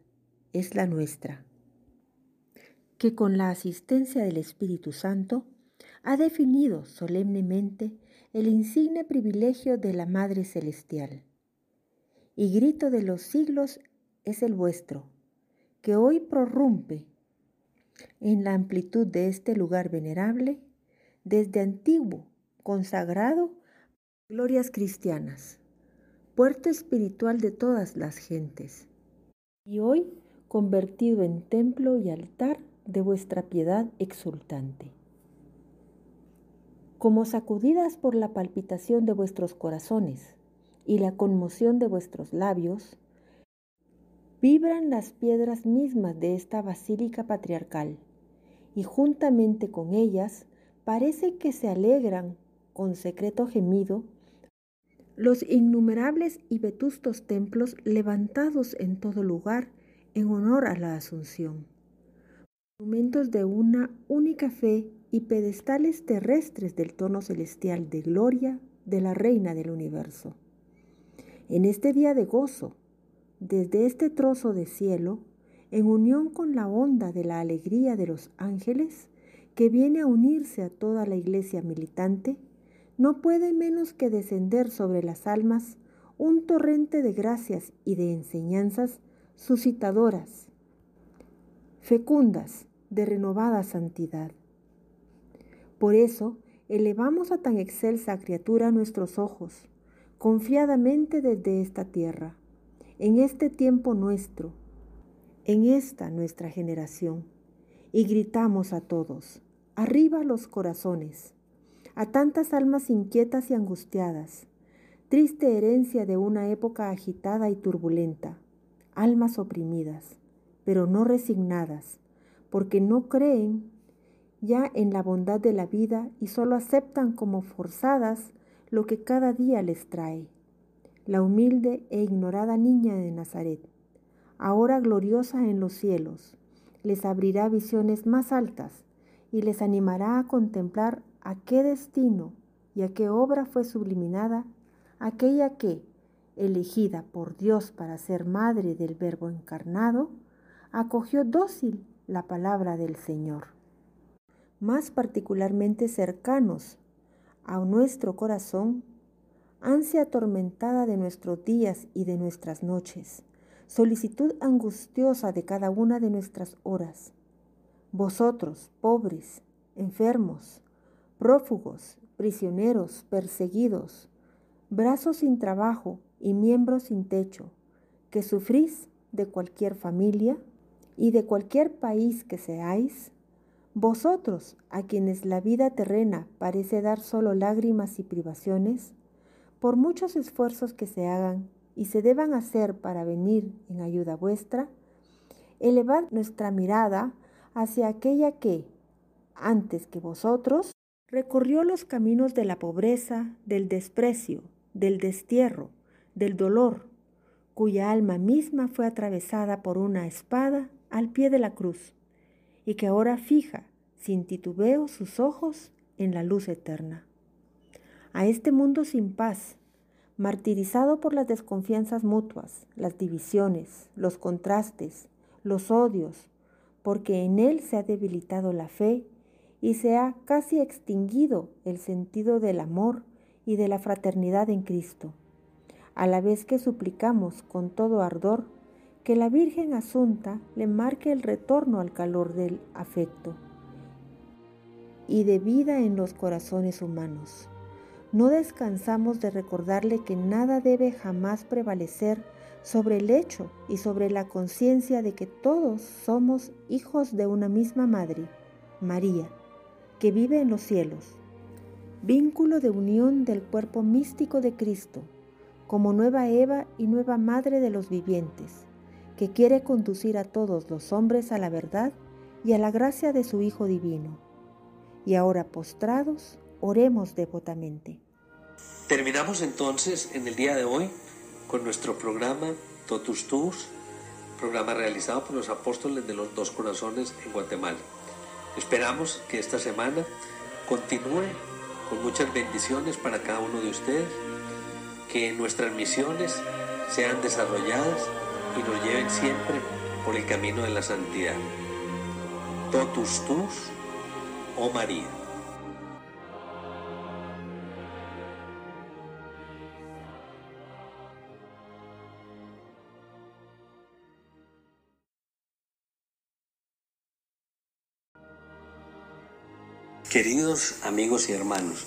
es la nuestra. que con la asistencia del Espíritu Santo ha definido solemnemente el insigne privilegio de la Madre Celestial. Y grito de los siglos es el vuestro, que hoy prorrumpe en la amplitud de este lugar venerable, desde antiguo, consagrado, glorias cristianas, puerto espiritual de todas las gentes, y hoy convertido en templo y altar de vuestra piedad exultante. Como sacudidas por la palpitación de vuestros corazones y la conmoción de vuestros labios, vibran las piedras mismas de esta basílica patriarcal, y juntamente con ellas parece que se alegran con secreto gemido los innumerables y vetustos templos levantados en todo lugar en honor a la Asunción, monumentos de una única fe y pedestales terrestres del tono celestial de gloria de la Reina del Universo. En este día de gozo, desde este trozo de cielo, en unión con la onda de la alegría de los ángeles, que viene a unirse a toda la iglesia militante, no puede menos que descender sobre las almas un torrente de gracias y de enseñanzas suscitadoras, fecundas de renovada santidad. Por eso, elevamos a tan excelsa criatura nuestros ojos, confiadamente desde esta tierra, en este tiempo nuestro, en esta nuestra generación, y gritamos a todos, arriba los corazones, a tantas almas inquietas y angustiadas, triste herencia de una época agitada y turbulenta, almas oprimidas, pero no resignadas, porque no creen ya en la bondad de la vida y solo aceptan como forzadas lo que cada día les trae. La humilde e ignorada niña de Nazaret, ahora gloriosa en los cielos, les abrirá visiones más altas y les animará a contemplar a qué destino y a qué obra fue subliminada aquella que, elegida por Dios para ser madre del Verbo encarnado, acogió dócil la palabra del Señor más particularmente cercanos a nuestro corazón, ansia atormentada de nuestros días y de nuestras noches, solicitud angustiosa de cada una de nuestras horas. Vosotros, pobres, enfermos, prófugos, prisioneros, perseguidos, brazos sin trabajo y miembros sin techo, que sufrís de cualquier familia y de cualquier país que seáis, vosotros, a quienes la vida terrena parece dar solo lágrimas y privaciones, por muchos esfuerzos que se hagan y se deban hacer para venir en ayuda vuestra, elevad nuestra mirada hacia aquella que, antes que vosotros, recorrió los caminos de la pobreza, del desprecio, del destierro, del dolor, cuya alma misma fue atravesada por una espada al pie de la cruz y que ahora fija, sin titubeo, sus ojos en la luz eterna. A este mundo sin paz, martirizado por las desconfianzas mutuas, las divisiones, los contrastes, los odios, porque en él se ha debilitado la fe y se ha casi extinguido el sentido del amor y de la fraternidad en Cristo, a la vez que suplicamos con todo ardor que la Virgen Asunta le marque el retorno al calor del afecto y de vida en los corazones humanos. No descansamos de recordarle que nada debe jamás prevalecer sobre el hecho y sobre la conciencia de que todos somos hijos de una misma Madre, María, que vive en los cielos, vínculo de unión del cuerpo místico de Cristo, como nueva Eva y nueva Madre de los vivientes que quiere conducir a todos los hombres a la verdad y a la gracia de su Hijo Divino. Y ahora postrados, oremos devotamente. Terminamos entonces en el día de hoy con nuestro programa Totus Tus, programa realizado por los apóstoles de los dos corazones en Guatemala. Esperamos que esta semana continúe con muchas bendiciones para cada uno de ustedes, que nuestras misiones sean desarrolladas y nos lleven siempre por el camino de la santidad. totus tus, oh María. Queridos amigos y hermanos,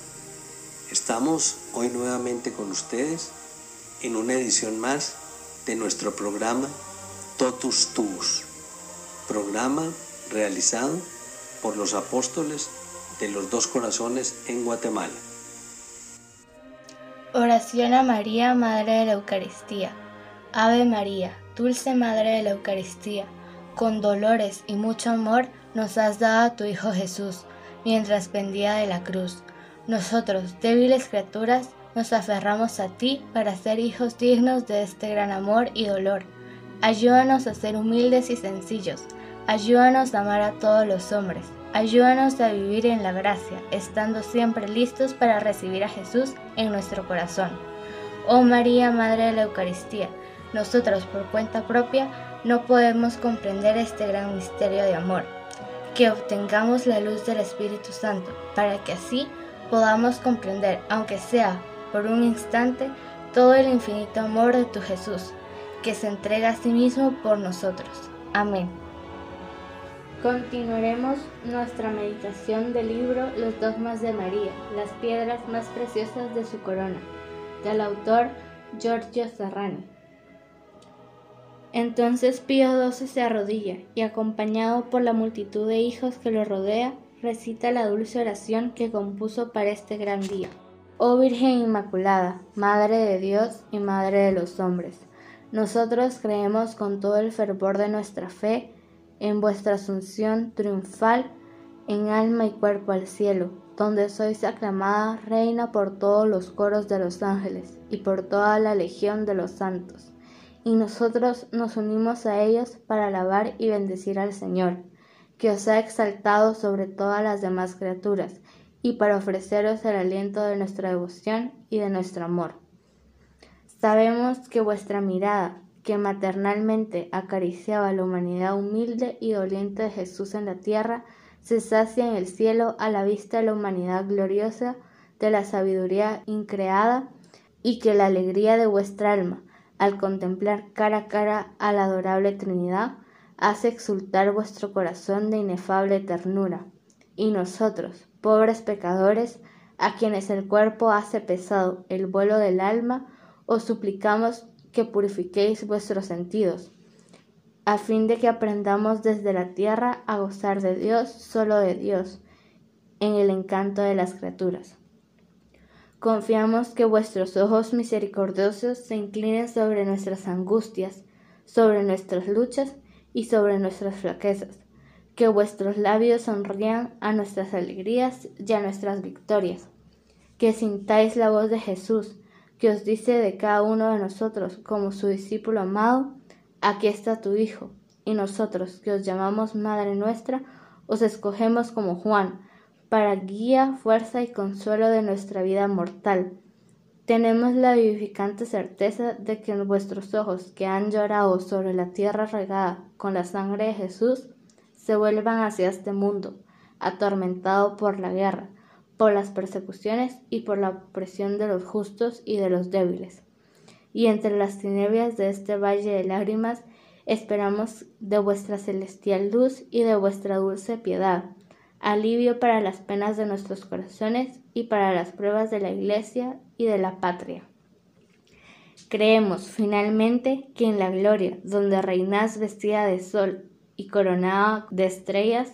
estamos hoy nuevamente con ustedes en una edición más de nuestro programa Totus Tuus, programa realizado por los apóstoles de los dos corazones en Guatemala. Oración a María, Madre de la Eucaristía. Ave María, dulce Madre de la Eucaristía, con dolores y mucho amor nos has dado a tu Hijo Jesús mientras pendía de la cruz. Nosotros, débiles criaturas, nos aferramos a ti para ser hijos dignos de este gran amor y dolor. Ayúdanos a ser humildes y sencillos. Ayúdanos a amar a todos los hombres. Ayúdanos a vivir en la gracia, estando siempre listos para recibir a Jesús en nuestro corazón. Oh María, Madre de la Eucaristía, nosotros por cuenta propia no podemos comprender este gran misterio de amor que obtengamos la luz del Espíritu Santo, para que así podamos comprender, aunque sea por un instante, todo el infinito amor de tu Jesús, que se entrega a sí mismo por nosotros. Amén. Continuaremos nuestra meditación del libro Los dogmas de María, las piedras más preciosas de su corona, del autor Giorgio Serrani. Entonces Pío XII se arrodilla y, acompañado por la multitud de hijos que lo rodea, recita la dulce oración que compuso para este gran día. Oh Virgen Inmaculada, Madre de Dios y Madre de los hombres, nosotros creemos con todo el fervor de nuestra fe en vuestra asunción triunfal en alma y cuerpo al cielo, donde sois aclamada reina por todos los coros de los ángeles y por toda la legión de los santos y nosotros nos unimos a ellos para alabar y bendecir al Señor, que os ha exaltado sobre todas las demás criaturas, y para ofreceros el aliento de nuestra devoción y de nuestro amor. Sabemos que vuestra mirada, que maternalmente acariciaba la humanidad humilde y doliente de Jesús en la tierra, se sacia en el cielo a la vista de la humanidad gloriosa de la sabiduría increada y que la alegría de vuestra alma, al contemplar cara a cara a la adorable Trinidad, hace exultar vuestro corazón de inefable ternura. Y nosotros, pobres pecadores, a quienes el cuerpo hace pesado el vuelo del alma, os suplicamos que purifiquéis vuestros sentidos, a fin de que aprendamos desde la tierra a gozar de Dios, solo de Dios, en el encanto de las criaturas. Confiamos que vuestros ojos misericordiosos se inclinen sobre nuestras angustias, sobre nuestras luchas y sobre nuestras flaquezas, que vuestros labios sonrían a nuestras alegrías y a nuestras victorias, que sintáis la voz de Jesús, que os dice de cada uno de nosotros como su discípulo amado, aquí está tu Hijo, y nosotros que os llamamos Madre nuestra, os escogemos como Juan, para guía, fuerza y consuelo de nuestra vida mortal. Tenemos la vivificante certeza de que vuestros ojos que han llorado sobre la tierra regada con la sangre de Jesús, se vuelvan hacia este mundo, atormentado por la guerra, por las persecuciones y por la opresión de los justos y de los débiles. Y entre las tinieblas de este valle de lágrimas, esperamos de vuestra celestial luz y de vuestra dulce piedad alivio para las penas de nuestros corazones y para las pruebas de la Iglesia y de la patria. Creemos finalmente que en la gloria, donde reinás vestida de sol y coronada de estrellas,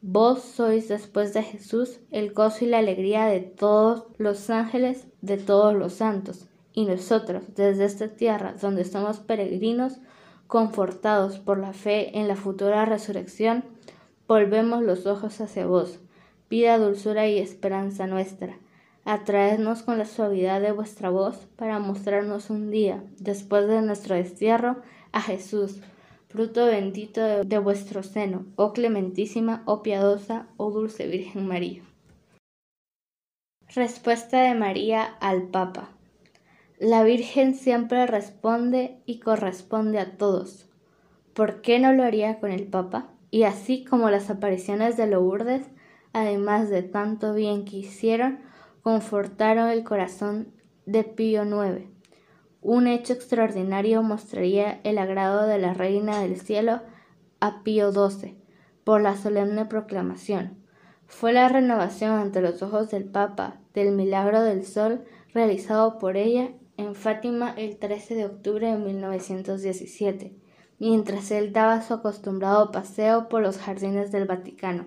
vos sois después de Jesús el gozo y la alegría de todos los ángeles, de todos los santos, y nosotros desde esta tierra donde somos peregrinos, confortados por la fe en la futura resurrección, Volvemos los ojos hacia vos, vida, dulzura y esperanza nuestra. Atraednos con la suavidad de vuestra voz para mostrarnos un día, después de nuestro destierro, a Jesús, fruto bendito de, vuestro seno, oh clementísima, oh piadosa, oh dulce Virgen María. Respuesta de María al Papa. La Virgen siempre responde y corresponde a todos. ¿Por qué no lo haría con el Papa? Y así como las apariciones de Lourdes, además de tanto bien que hicieron, confortaron el corazón de Pío IX. Un hecho extraordinario mostraría el agrado de la Reina del Cielo a Pío XII por la solemne proclamación. Fue la renovación ante los ojos del Papa del milagro del sol realizado por ella en Fátima el 13 de octubre de 1917, mientras él daba su acostumbrado paseo por los jardines del Vaticano.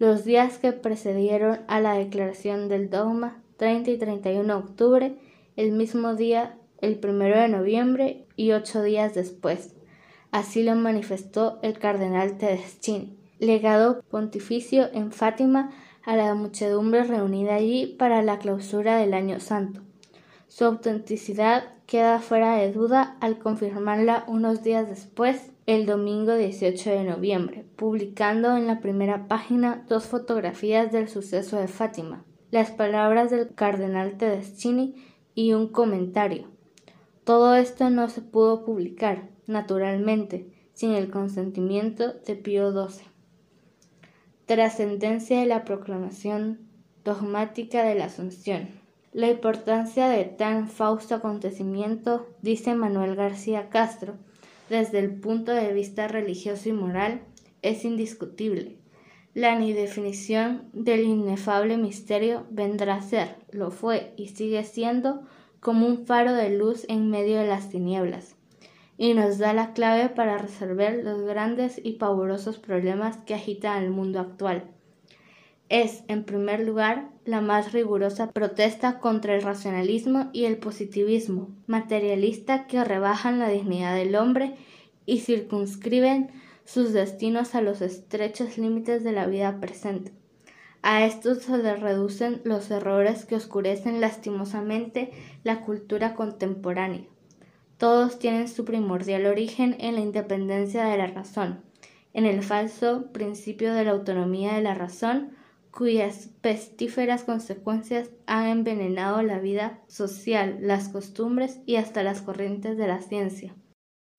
Los días que precedieron a la declaración del dogma, 30 y 31 de octubre, el mismo día, el 1 de noviembre y ocho días después. Así lo manifestó el cardenal Tedeschini, legado pontificio en Fátima a la muchedumbre reunida allí para la clausura del Año Santo. Su autenticidad queda fuera de duda al confirmarla unos días después, el domingo 18 de noviembre, publicando en la primera página dos fotografías del suceso de Fátima, las palabras del cardenal Tedeschini y un comentario. Todo esto no se pudo publicar, naturalmente, sin el consentimiento de Pío XII. Trascendencia de la proclamación dogmática de la Asunción. La importancia de tan fausto acontecimiento, dice Manuel García Castro, desde el punto de vista religioso y moral, es indiscutible. La ni definición del inefable misterio vendrá a ser, lo fue y sigue siendo como un faro de luz en medio de las tinieblas, y nos da la clave para resolver los grandes y pavorosos problemas que agitan el mundo actual es, en primer lugar, la más rigurosa protesta contra el racionalismo y el positivismo materialista que rebajan la dignidad del hombre y circunscriben sus destinos a los estrechos límites de la vida presente. A estos se le reducen los errores que oscurecen lastimosamente la cultura contemporánea. Todos tienen su primordial origen en la independencia de la razón, en el falso principio de la autonomía de la razón, cuyas pestíferas consecuencias han envenenado la vida social, las costumbres y hasta las corrientes de la ciencia.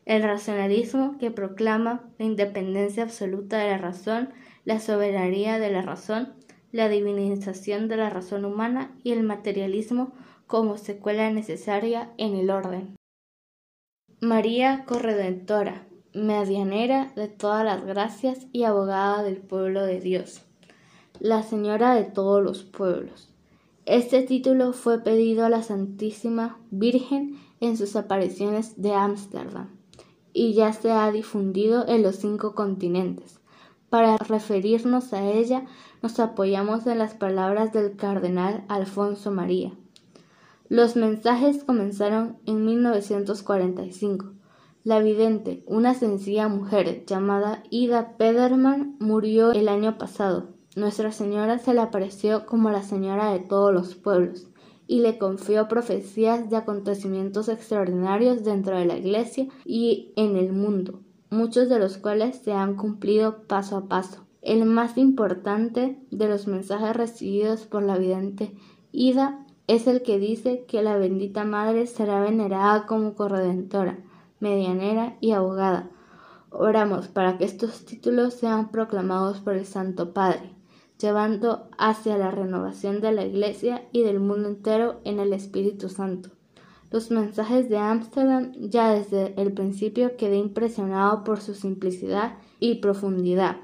El racionalismo que proclama la independencia absoluta de la razón, la soberanía de la razón, la divinización de la razón humana y el materialismo como secuela necesaria en el orden. María Corredentora, medianera de todas las gracias y abogada del pueblo de Dios la Señora de todos los pueblos. Este título fue pedido a la Santísima Virgen en sus apariciones de Ámsterdam y ya se ha difundido en los cinco continentes. Para referirnos a ella nos apoyamos en las palabras del cardenal Alfonso María. Los mensajes comenzaron en 1945. La vidente, una sencilla mujer llamada Ida Pederman, murió el año pasado nuestra Señora se le apareció como la Señora de todos los pueblos y le confió profecías de acontecimientos extraordinarios dentro de la Iglesia y en el mundo, muchos de los cuales se han cumplido paso a paso. El más importante de los mensajes recibidos por la vidente Ida es el que dice que la bendita Madre será venerada como corredentora, medianera y abogada. Oramos para que estos títulos sean proclamados por el Santo Padre llevando hacia la renovación de la Iglesia y del mundo entero en el Espíritu Santo. Los mensajes de Ámsterdam ya desde el principio quedé impresionado por su simplicidad y profundidad.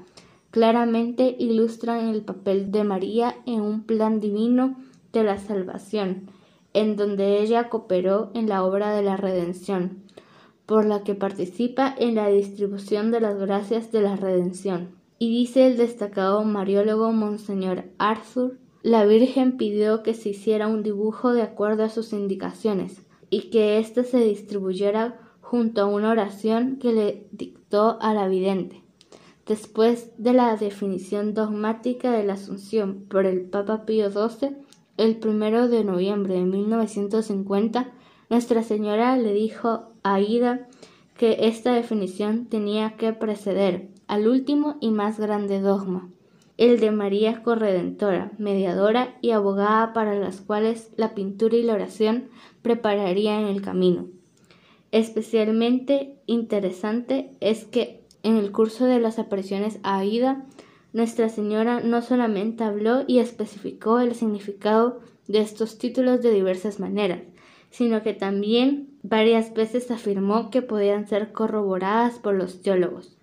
Claramente ilustran el papel de María en un plan divino de la salvación, en donde ella cooperó en la obra de la redención, por la que participa en la distribución de las gracias de la redención. Y dice el destacado mariólogo Monseñor Arthur, la Virgen pidió que se hiciera un dibujo de acuerdo a sus indicaciones y que éste se distribuyera junto a una oración que le dictó a la vidente. Después de la definición dogmática de la Asunción por el Papa Pío XII, el primero de noviembre de 1950, Nuestra Señora le dijo a Ida que esta definición tenía que preceder al último y más grande dogma, el de María corredentora, mediadora y abogada para las cuales la pintura y la oración prepararían el camino. Especialmente interesante es que En el curso de las apariciones a Aida, Nuestra Señora no solamente habló y especificó el significado de estos títulos de diversas maneras, sino que también varias veces afirmó que podían ser corroboradas por los teólogos.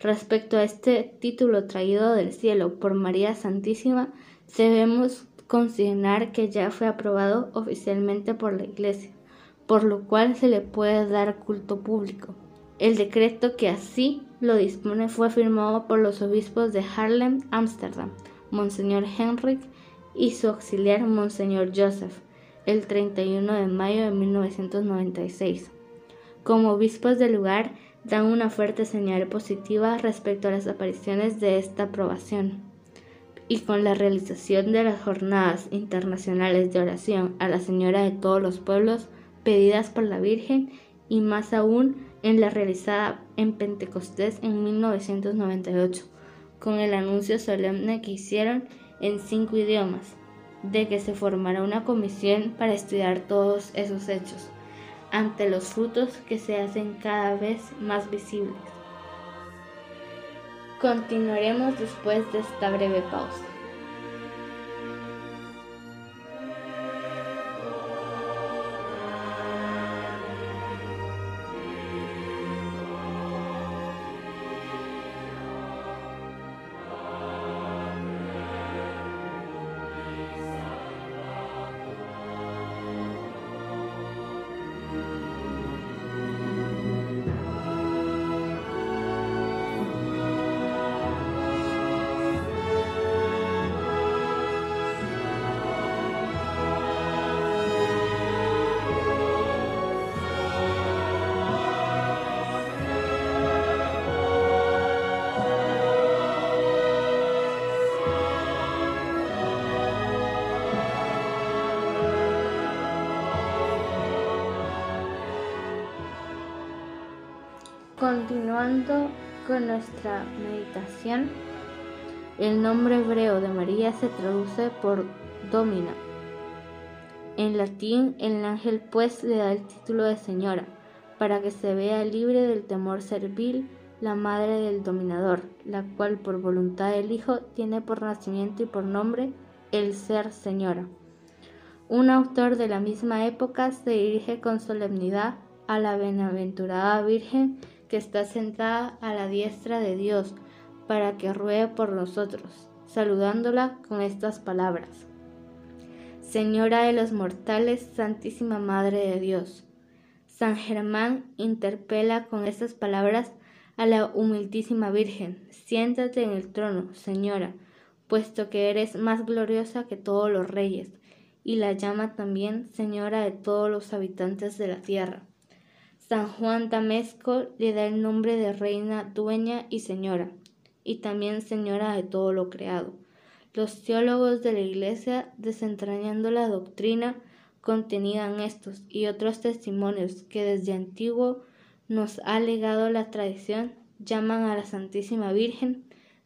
Respecto a este título traído del cielo por María Santísima, debemos consignar que ya fue aprobado oficialmente por la Iglesia, por lo cual se le puede dar culto público. El decreto que así lo dispone fue firmado por los obispos de Harlem, Ámsterdam, Monseñor Henrik y su auxiliar Monseñor Joseph, el 31 de mayo de 1996. Como obispos del lugar, dan una fuerte señal positiva respecto a las apariciones de esta aprobación. Y con la realización de las jornadas internacionales de oración a la Señora de todos los pueblos, pedidas por la Virgen, y más aún en la realizada en Pentecostés en 1998, con el anuncio solemne que hicieron en cinco idiomas de que se formará una comisión para estudiar todos esos hechos, ante los frutos que se hacen cada vez más visibles. Continuaremos después de esta breve pausa. Continuando con nuestra meditación, el nombre hebreo de María se traduce por Domina. En latín, el ángel pues le da el título de señora, para que se vea libre del temor servil la madre del dominador, la cual por voluntad del Hijo tiene por nacimiento y por nombre el ser señora. Un autor de la misma época se dirige con solemnidad a la bienaventurada Virgen que está sentada a la diestra de Dios, para que ruegue por nosotros, saludándola con estas palabras. Señora de los mortales, Santísima Madre de Dios. San Germán interpela con estas palabras a la humildísima Virgen, siéntate en el trono, Señora, puesto que eres más gloriosa que todos los reyes, y la llama también Señora de todos los habitantes de la tierra. San Juan Damesco le da el nombre de reina, dueña y señora, y también señora de todo lo creado. Los teólogos de la Iglesia, desentrañando la doctrina contenida en estos y otros testimonios que desde antiguo nos ha legado la tradición, llaman a la Santísima Virgen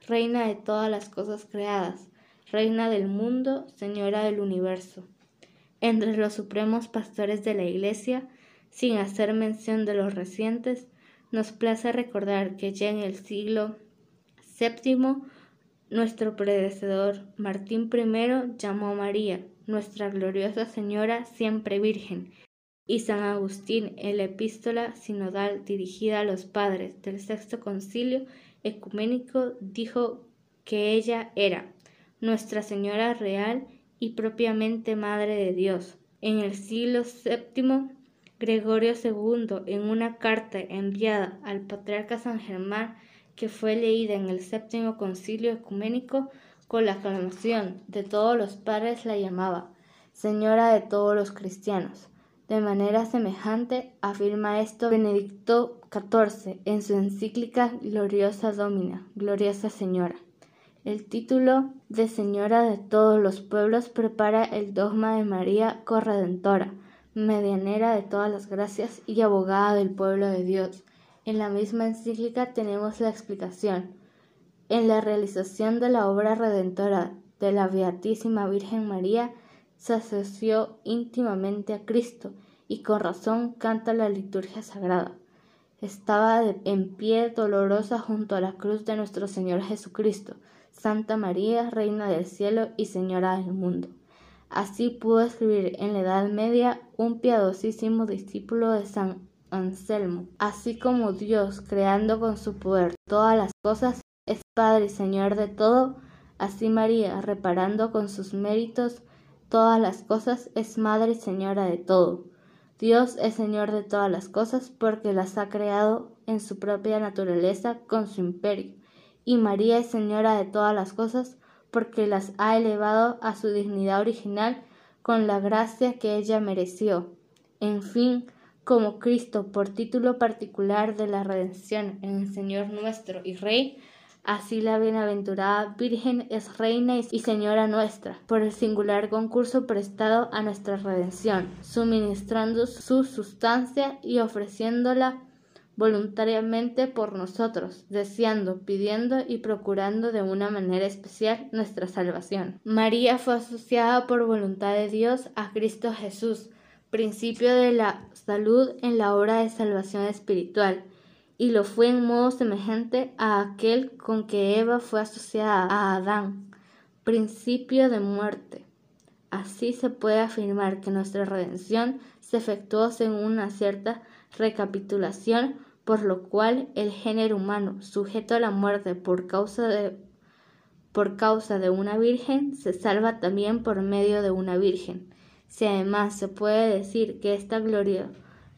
Reina de todas las cosas creadas, Reina del mundo, Señora del universo. Entre los supremos pastores de la Iglesia, sin hacer mención de los recientes, nos place recordar que ya en el siglo VII nuestro predecesor Martín I llamó a María, nuestra gloriosa Señora siempre Virgen, y San Agustín en la epístola sinodal dirigida a los padres del sexto concilio ecuménico dijo que ella era Nuestra Señora real y propiamente Madre de Dios. En el siglo VII Gregorio II, en una carta enviada al patriarca San Germán, que fue leída en el séptimo concilio ecuménico, con la aclamación de todos los padres la llamaba Señora de todos los cristianos. De manera semejante afirma esto Benedicto XIV en su encíclica Gloriosa Domina, Gloriosa Señora. El título de Señora de todos los pueblos prepara el dogma de María Corredentora, medianera de todas las gracias y abogada del pueblo de Dios. En la misma encíclica tenemos la explicación. En la realización de la obra redentora de la Beatísima Virgen María, se asoció íntimamente a Cristo y con razón canta la liturgia sagrada. estaba en pie dolorosa junto a la cruz de nuestro Señor Jesucristo, Santa María, Reina del cielo y Señora del mundo. Así pudo escribir en la Edad Media un piadosísimo discípulo de San Anselmo. Así como Dios, creando con su poder todas las cosas, es Padre y Señor de todo, así María, reparando con sus méritos todas las cosas, es Madre y Señora de todo. Dios es Señor de todas las cosas porque las ha creado en su propia naturaleza con su imperio, y María es Señora de todas las cosas porque las ha elevado a su dignidad original con la gracia que ella mereció. En fin, como Cristo por título particular de la redención en el Señor nuestro y Rey, Así la bienaventurada Virgen es Reina y Señora nuestra, por el singular concurso prestado a nuestra redención, suministrando su sustancia y ofreciéndola voluntariamente por nosotros, deseando, pidiendo y procurando de una manera especial nuestra salvación. María fue asociada por voluntad de Dios a Cristo Jesús, principio de la salud en la obra de salvación espiritual y lo fue en modo semejante a aquel con que Eva fue asociada a Adán, principio de muerte. Así se puede afirmar que nuestra redención se efectuó según una cierta recapitulación, por lo cual el género humano, sujeto a la muerte por causa de, por causa de una virgen, se salva también por medio de una virgen. Si además se puede decir que esta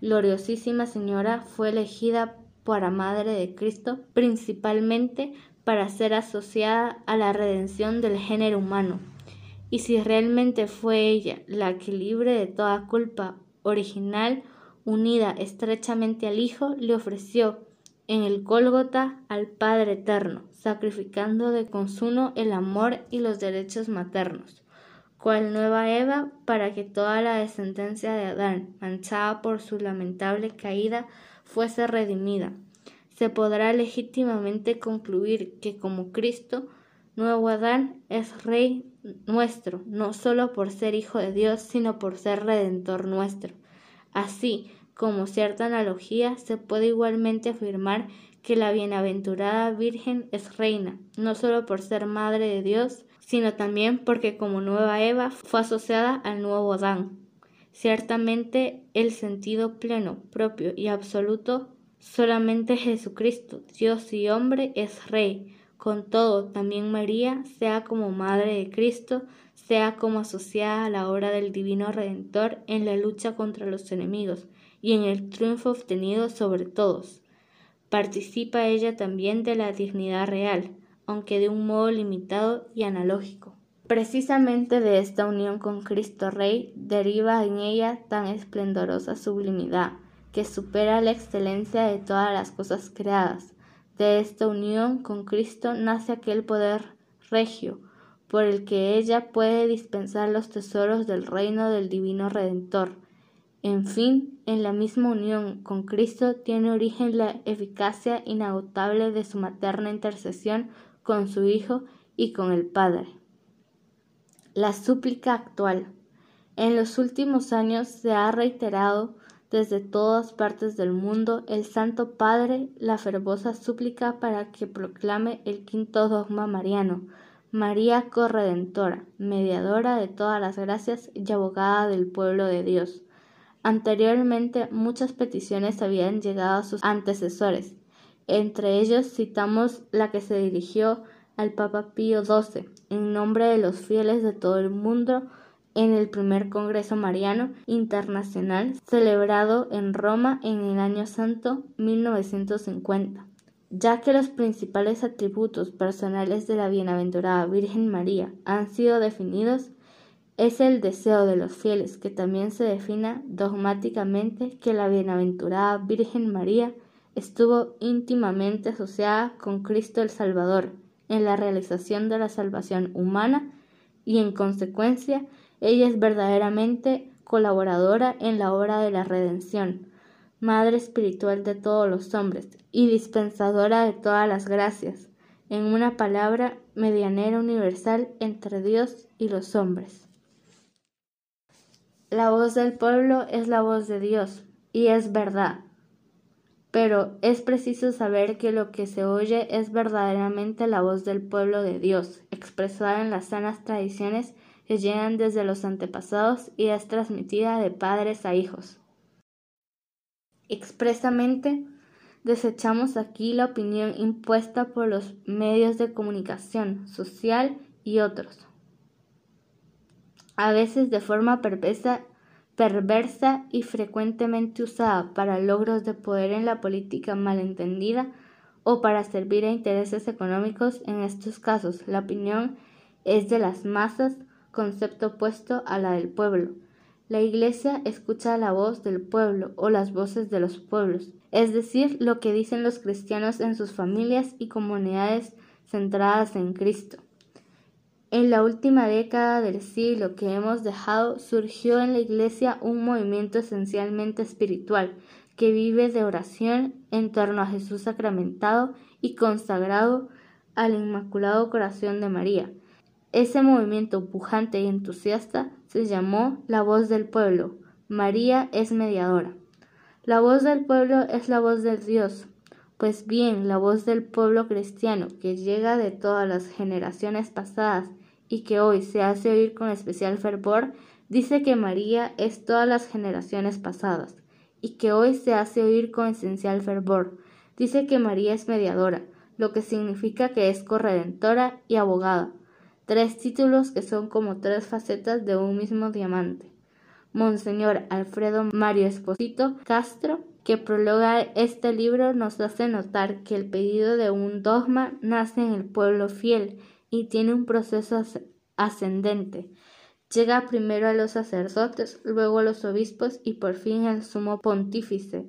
gloriosísima señora fue elegida para Madre de Cristo, principalmente para ser asociada a la redención del género humano. Y si realmente fue ella la que libre de toda culpa original, unida estrechamente al Hijo, le ofreció en el Gólgota al Padre Eterno, sacrificando de consuno el amor y los derechos maternos, cual nueva Eva, para que toda la descendencia de Adán, manchada por su lamentable caída, fuese redimida. Se podrá legítimamente concluir que como Cristo, nuevo Adán es Rey nuestro, no solo por ser Hijo de Dios, sino por ser Redentor nuestro. Así, como cierta analogía, se puede igualmente afirmar que la bienaventurada Virgen es reina, no solo por ser Madre de Dios, sino también porque como nueva Eva fue asociada al nuevo Adán. Ciertamente el sentido pleno, propio y absoluto solamente Jesucristo, Dios y hombre, es Rey. Con todo, también María, sea como Madre de Cristo, sea como asociada a la obra del Divino Redentor en la lucha contra los enemigos y en el triunfo obtenido sobre todos. Participa ella también de la dignidad real, aunque de un modo limitado y analógico. Precisamente de esta unión con Cristo Rey deriva en ella tan esplendorosa sublimidad, que supera la excelencia de todas las cosas creadas. De esta unión con Cristo nace aquel poder regio, por el que ella puede dispensar los tesoros del reino del Divino Redentor. En fin, en la misma unión con Cristo tiene origen la eficacia inagotable de su materna intercesión con su Hijo y con el Padre. La súplica actual. En los últimos años se ha reiterado desde todas partes del mundo el Santo Padre la fervosa súplica para que proclame el quinto dogma mariano, María corredentora, mediadora de todas las gracias y abogada del pueblo de Dios. Anteriormente muchas peticiones habían llegado a sus antecesores. Entre ellos citamos la que se dirigió al Papa Pío XII, en nombre de los fieles de todo el mundo, en el primer Congreso Mariano Internacional celebrado en Roma en el año santo 1950, ya que los principales atributos personales de la bienaventurada Virgen María han sido definidos, es el deseo de los fieles que también se defina dogmáticamente que la bienaventurada Virgen María estuvo íntimamente asociada con Cristo el Salvador, en la realización de la salvación humana y en consecuencia ella es verdaderamente colaboradora en la obra de la redención, madre espiritual de todos los hombres y dispensadora de todas las gracias, en una palabra medianera universal entre Dios y los hombres. La voz del pueblo es la voz de Dios, y es verdad. pero es preciso saber que lo que se oye es verdaderamente la voz del pueblo de Dios, expresada en las sanas tradiciones que llegan desde los antepasados y es transmitida de padres a hijos. Expresamente, desechamos aquí la opinión impuesta por los medios de comunicación social y otros, a veces de forma perversa, perversa y frecuentemente usada para logros de poder en la política malentendida o para servir a intereses económicos. En estos casos, la opinión es de las masas, concepto opuesto a la del pueblo. La Iglesia escucha la voz del pueblo o las voces de los pueblos, es decir, lo que dicen los cristianos en sus familias y comunidades centradas en Cristo. En la última década del siglo que hemos dejado surgió en la Iglesia un movimiento esencialmente espiritual que vive de oración en torno a Jesús sacramentado y consagrado al Inmaculado Corazón de María. Ese movimiento pujante y entusiasta se llamó La Voz del Pueblo. María es mediadora. La voz del pueblo es la voz de Dios. Pues bien, la voz del pueblo cristiano, que llega de todas las generaciones pasadas y que hoy se hace oír con especial fervor, dice que María es todas las generaciones pasadas, y que hoy se hace oír con esencial fervor. Dice que María es mediadora, lo que significa que es corredentora y abogada, tres títulos que son como tres facetas de un mismo diamante. Monseñor Alfredo Mario Esposito Castro, que prologa este libro, nos hace notar que el pedido de un dogma nace en el pueblo fiel y tiene un proceso ascendente. Llega primero a los sacerdotes, luego a los obispos y por fin al sumo pontífice.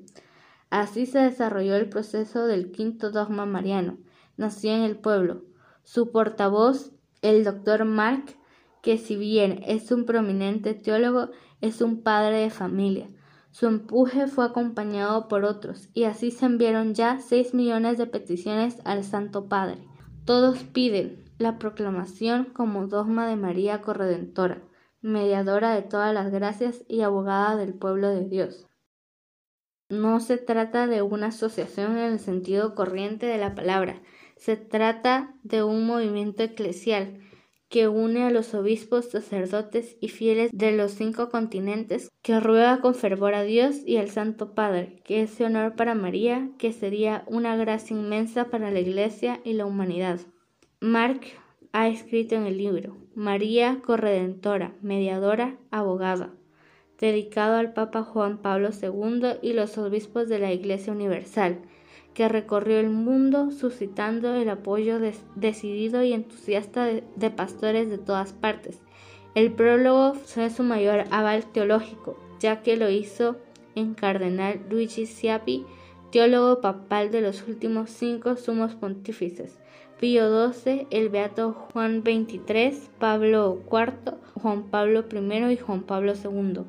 Así se desarrolló el proceso del quinto dogma mariano. Nació en el pueblo. Su portavoz, el doctor Mark, que si bien es un prominente teólogo, es un padre de familia. Su empuje fue acompañado por otros, y así se enviaron ya seis millones de peticiones al Santo Padre. Todos piden, la proclamación como dogma de María Corredentora, mediadora de todas las gracias y abogada del pueblo de Dios. No se trata de una asociación en el sentido corriente de la palabra, se trata de un movimiento eclesial que une a los obispos, sacerdotes y fieles de los cinco continentes, que ruega con fervor a Dios y al Santo Padre, que ese honor para María, que sería una gracia inmensa para la Iglesia y la humanidad. Mark ha escrito en el libro María Corredentora, Mediadora, Abogada, dedicado al Papa Juan Pablo II y los obispos de la Iglesia Universal, que recorrió el mundo suscitando el apoyo decidido y entusiasta de, pastores de todas partes. El prólogo fue su mayor aval teológico, ya que lo hizo en Cardenal Luigi Sciapi, teólogo papal de los últimos cinco sumos pontífices, Pío XII, el Beato Juan XXIII, Pablo IV, Juan Pablo I y Juan Pablo II.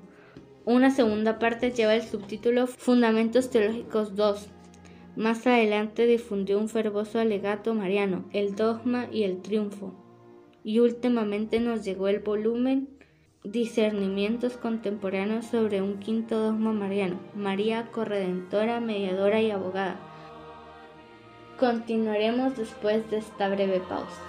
Una segunda parte lleva el subtítulo Fundamentos Teológicos II. Más adelante difundió un fervoso alegato mariano, el dogma y el triunfo. Y últimamente nos llegó el volumen Discernimientos contemporáneos sobre un quinto dogma mariano, María corredentora, mediadora y abogada Continuaremos después de esta breve pausa.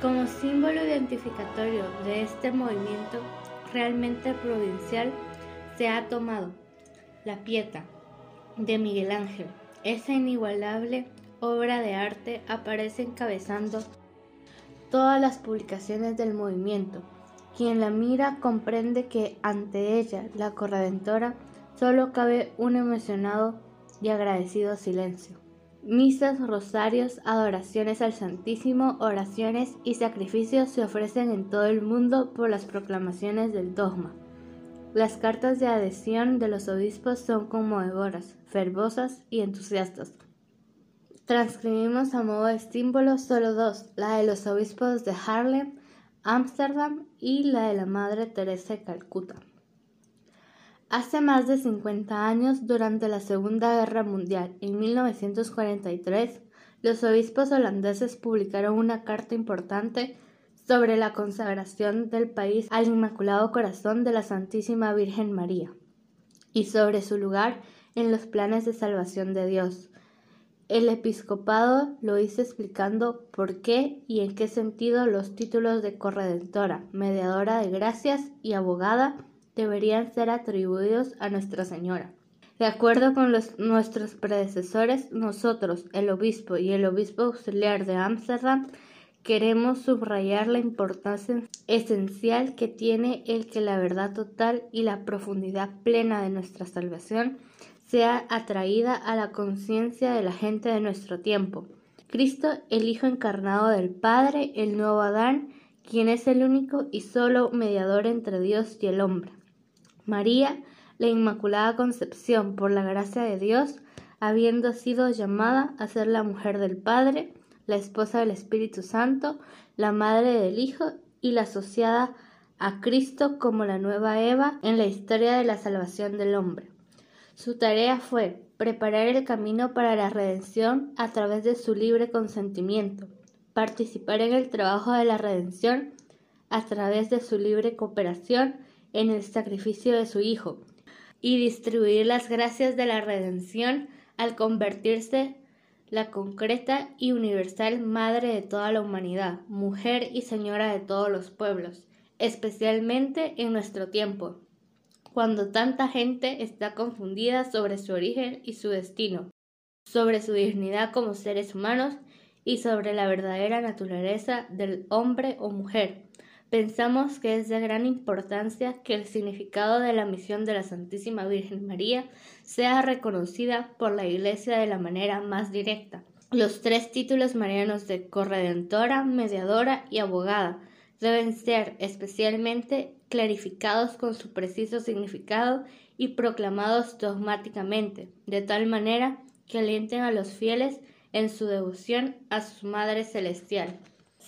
Como símbolo identificatorio de este movimiento realmente provincial se ha tomado la pieta, de Miguel Ángel. Esa inigualable obra de arte aparece encabezando todas las publicaciones del movimiento. Quien la mira comprende que ante ella, la corredentora, solo cabe un emocionado y agradecido silencio. Misas, rosarios, adoraciones al Santísimo, oraciones y sacrificios se ofrecen en todo el mundo por las proclamaciones del dogma. Las cartas de adhesión de los obispos son conmovedoras, fervosas y entusiastas. Transcribimos a modo de símbolo solo dos, la de los obispos de Harlem, Ámsterdam y la de la Madre Teresa de Calcuta. Hace más de 50 años, durante la Segunda Guerra Mundial, en 1943, los obispos holandeses publicaron una carta importante sobre la consagración del país al Inmaculado Corazón de la Santísima Virgen María y sobre su lugar en los planes de salvación de Dios. El episcopado lo hizo explicando por qué y en qué sentido los títulos de corredentora, mediadora de gracias y abogada deberían ser atribuidos a Nuestra Señora. De acuerdo con nuestros predecesores, nosotros, el obispo y el obispo auxiliar de Ámsterdam, queremos subrayar la importancia esencial que tiene el que la verdad total y la profundidad plena de nuestra salvación sea atraída a la conciencia de la gente de nuestro tiempo. Cristo, el Hijo encarnado del Padre, el nuevo Adán, quien es el único y solo mediador entre Dios y el hombre. María, la Inmaculada Concepción, por la gracia de Dios, habiendo sido llamada a ser la mujer del Padre, la esposa del Espíritu Santo, la madre del Hijo y la asociada a Cristo como la nueva Eva en la historia de la salvación del hombre. Su tarea fue preparar el camino para la redención a través de su libre consentimiento, participar en el trabajo de la redención a través de su libre cooperación en el sacrificio de su Hijo y distribuir las gracias de la redención al convertirse la concreta y universal Madre de toda la humanidad, mujer y señora de todos los pueblos, especialmente en nuestro tiempo, cuando tanta gente está confundida sobre su origen y su destino, sobre su dignidad como seres humanos y sobre la verdadera naturaleza del hombre o mujer, Pensamos que es de gran importancia que el significado de la misión de la Santísima Virgen María sea reconocida por la Iglesia de la manera más directa. Los tres títulos marianos de corredentora, mediadora y abogada deben ser especialmente clarificados con su preciso significado y proclamados dogmáticamente, de tal manera que alienten a los fieles en su devoción a su Madre Celestial.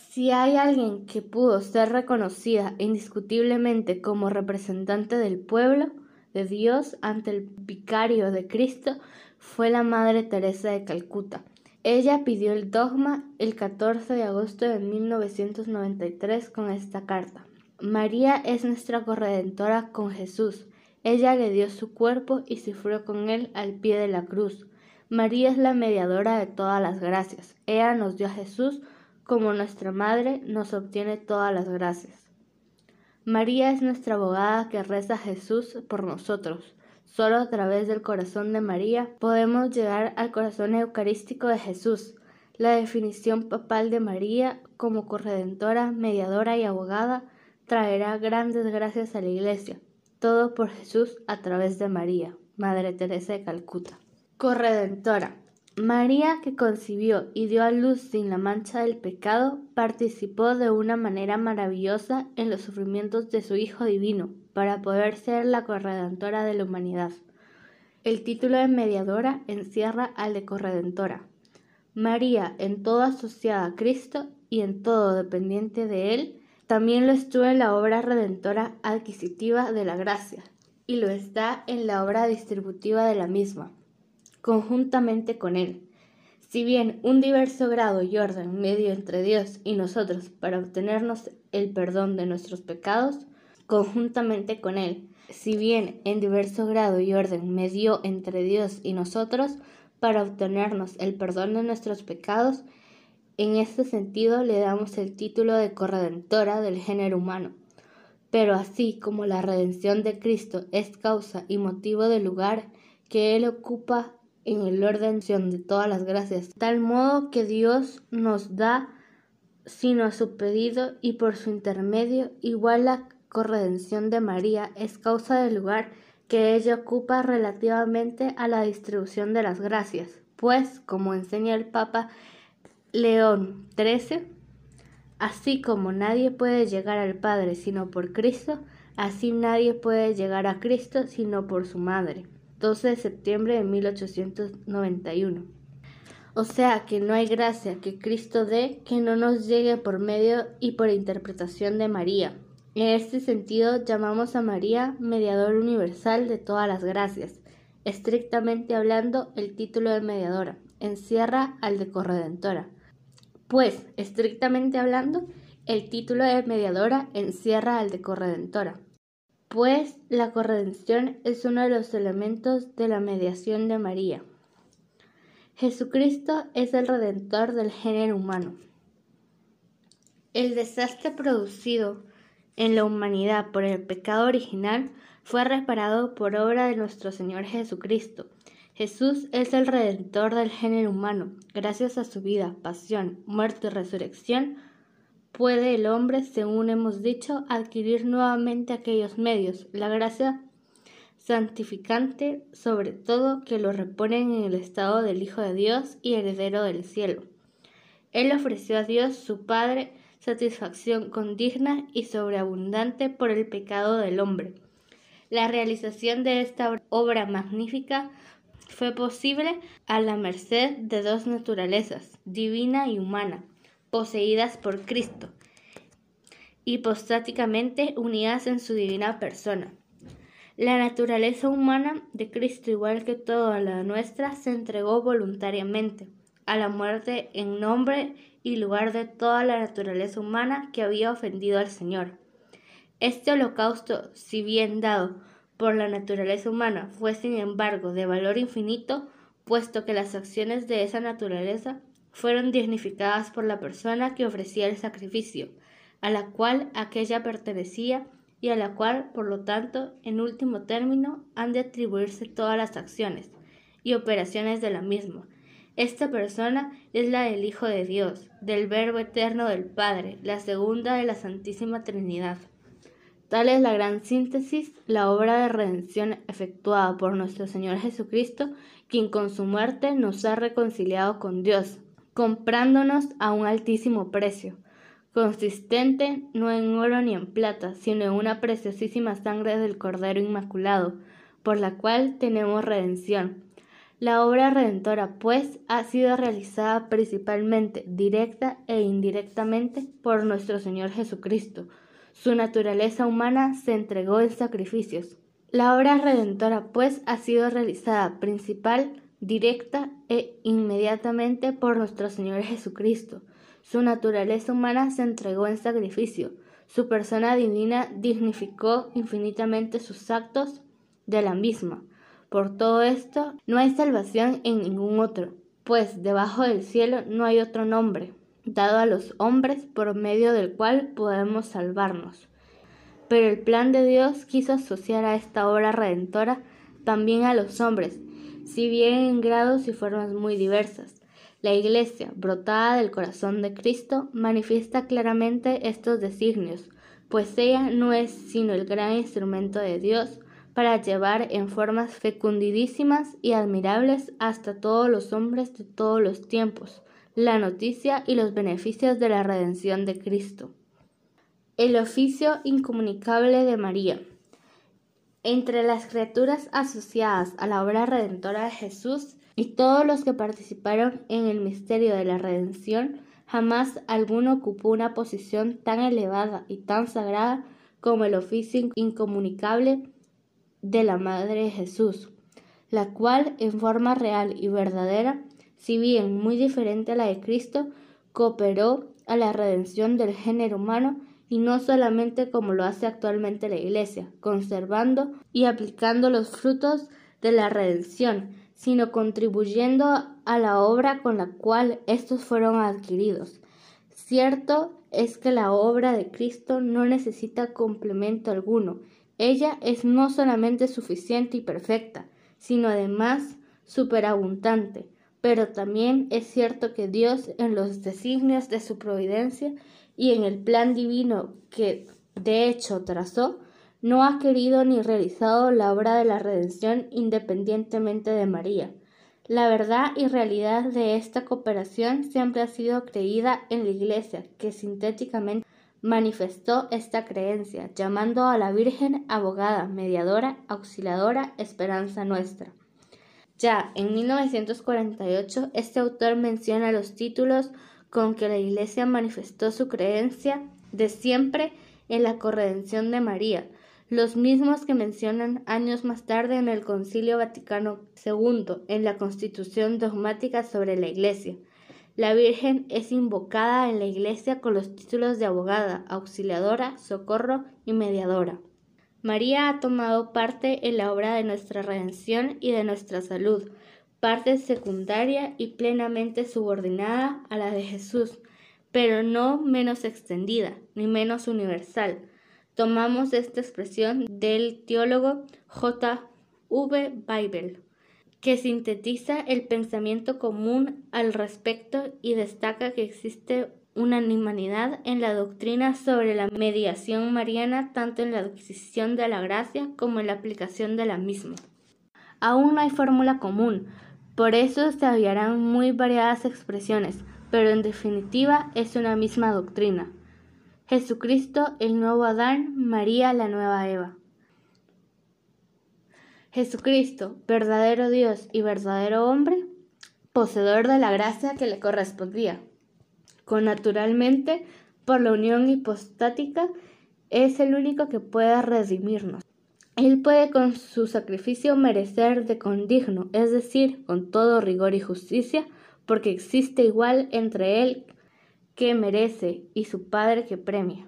Si hay alguien que pudo ser reconocida indiscutiblemente como representante del pueblo de Dios ante el vicario de Cristo, fue la Madre Teresa de Calcuta. Ella pidió el dogma el 14 de agosto de 1993 con esta carta. María es nuestra corredentora con Jesús. Ella le dio su cuerpo y sufrió con él al pie de la cruz. María es la mediadora de todas las gracias. Ella nos dio a Jesús como nuestra Madre, nos obtiene todas las gracias. María es nuestra abogada que reza a Jesús por nosotros. Solo a través del corazón de María podemos llegar al corazón eucarístico de Jesús. La definición papal de María como corredentora, mediadora y abogada traerá grandes gracias a la Iglesia. Todo por Jesús a través de María, Madre Teresa de Calcuta. Corredentora. María, que concibió y dio a luz sin la mancha del pecado, participó de una manera maravillosa en los sufrimientos de su Hijo Divino, para poder ser la corredentora de la humanidad. El título de mediadora encierra al de corredentora. María, en todo asociada a Cristo y en todo dependiente de Él, también lo estuvo en la obra redentora adquisitiva de la gracia, y lo está en la obra distributiva de la misma conjuntamente con Él. Si bien un diverso grado y orden medio entre Dios y nosotros para obtenernos el perdón de nuestros pecados, conjuntamente con Él. Si bien en diverso grado y orden medio entre Dios y nosotros para obtenernos el perdón de nuestros pecados, en este sentido le damos el título de corredentora del género humano. Pero así como la redención de Cristo es causa y motivo del lugar que Él ocupa en el orden de todas las gracias, tal modo que Dios nos da sino a su pedido y por su intermedio, igual la corredención de María es causa del lugar que ella ocupa relativamente a la distribución de las gracias, pues, como enseña el Papa León XIII, así como nadie puede llegar al Padre sino por Cristo, así nadie puede llegar a Cristo sino por su Madre. 12 de septiembre de 1891. O sea que no hay gracia que Cristo dé que no nos llegue por medio y por interpretación de María. En este sentido llamamos a María mediador universal de todas las gracias. Estrictamente hablando, el título de mediadora encierra al de corredentora. Pues, estrictamente hablando, el título de mediadora encierra al de corredentora pues la corredención es uno de los elementos de la mediación de María. Jesucristo es el redentor del género humano. El desastre producido en la humanidad por el pecado original fue reparado por obra de nuestro Señor Jesucristo. Jesús es el redentor del género humano. Gracias a su vida, pasión, muerte y resurrección, puede el hombre, según hemos dicho, adquirir nuevamente aquellos medios, la gracia santificante, sobre todo que lo reponen en el estado del Hijo de Dios y heredero del cielo. Él ofreció a Dios su Padre satisfacción condigna y sobreabundante por el pecado del hombre. La realización de esta obra magnífica fue posible a la merced de dos naturalezas, divina y humana, poseídas por Cristo, hipostáticamente unidas en su divina persona. La naturaleza humana de Cristo, igual que toda la nuestra, se entregó voluntariamente a la muerte en nombre y lugar de toda la naturaleza humana que había ofendido al Señor. Este holocausto, si bien dado por la naturaleza humana, fue sin embargo de valor infinito, puesto que las acciones de esa naturaleza fueron dignificadas por la persona que ofrecía el sacrificio, a la cual aquella pertenecía y a la cual, por lo tanto, en último término, han de atribuirse todas las acciones y operaciones de la misma. Esta persona es la del Hijo de Dios, del Verbo eterno del Padre, la segunda de la Santísima Trinidad. Tal es la gran síntesis, la obra de redención efectuada por nuestro Señor Jesucristo, quien con su muerte nos ha reconciliado con Dios, comprándonos a un altísimo precio, consistente no en oro ni en plata, sino en una preciosísima sangre del Cordero Inmaculado, por la cual tenemos redención. La obra redentora, pues, ha sido realizada principalmente, directa e indirectamente, por nuestro Señor Jesucristo. Su naturaleza humana se entregó en sacrificios. La obra redentora, pues, ha sido realizada principal, directa e inmediatamente por nuestro Señor Jesucristo. Su naturaleza humana se entregó en sacrificio. Su persona divina dignificó infinitamente sus actos de la misma. Por todo esto, no hay salvación en ningún otro, pues debajo del cielo no hay otro nombre dado a los hombres por medio del cual podemos salvarnos. Pero el plan de Dios quiso asociar a esta obra redentora también a los hombres, si bien en grados y formas muy diversas. La Iglesia, brotada del corazón de Cristo, manifiesta claramente estos designios, pues ella no es sino el gran instrumento de Dios para llevar en formas fecundidísimas y admirables hasta todos los hombres de todos los tiempos la noticia y los beneficios de la redención de Cristo. El oficio incomunicable de María. Entre las criaturas asociadas a la obra redentora de Jesús y todos los que participaron en el misterio de la redención, jamás alguno ocupó una posición tan elevada y tan sagrada como el oficio incomunicable de la Madre de Jesús, la cual en forma real y verdadera, si bien muy diferente a la de Cristo, cooperó a la redención del género humano y no solamente como lo hace actualmente la Iglesia, conservando y aplicando los frutos de la redención, sino contribuyendo a la obra con la cual estos fueron adquiridos. Cierto es que la obra de Cristo no necesita complemento alguno. Ella es no solamente suficiente y perfecta, sino además superabundante, pero también es cierto que Dios en los designios de su providencia y en el plan divino que de hecho trazó, no ha querido ni realizado la obra de la redención independientemente de María. La verdad y realidad de esta cooperación siempre ha sido creída en la Iglesia, que sintéticamente manifestó esta creencia, llamando a la Virgen abogada, mediadora, auxiliadora, esperanza nuestra. Ya en 1948, este autor menciona los títulos con que la Iglesia manifestó su creencia de siempre en la corredención de María, los mismos que mencionan años más tarde en el Concilio Vaticano II, en la Constitución dogmática sobre la Iglesia. La Virgen es invocada en la Iglesia con los títulos de abogada, auxiliadora, socorro y mediadora. María ha tomado parte en la obra de nuestra redención y de nuestra salud, parte secundaria y plenamente subordinada a la de Jesús, pero no menos extendida ni menos universal. Tomamos esta expresión del teólogo J. V. Bible, que sintetiza el pensamiento común al respecto y destaca que existe unanimidad en la doctrina sobre la mediación mariana tanto en la adquisición de la gracia como en la aplicación de la misma. Aún no hay fórmula común, por eso se hallarán muy variadas expresiones, pero en definitiva es una misma doctrina. Jesucristo el nuevo Adán, María la nueva Eva. Jesucristo, verdadero Dios y verdadero hombre, poseedor de la gracia que le correspondía. Con naturalmente, por la unión hipostática, es el único que puede redimirnos. Él puede con su sacrificio merecer de condigno, es decir, con todo rigor y justicia, porque existe igual entre él que merece y su Padre que premia.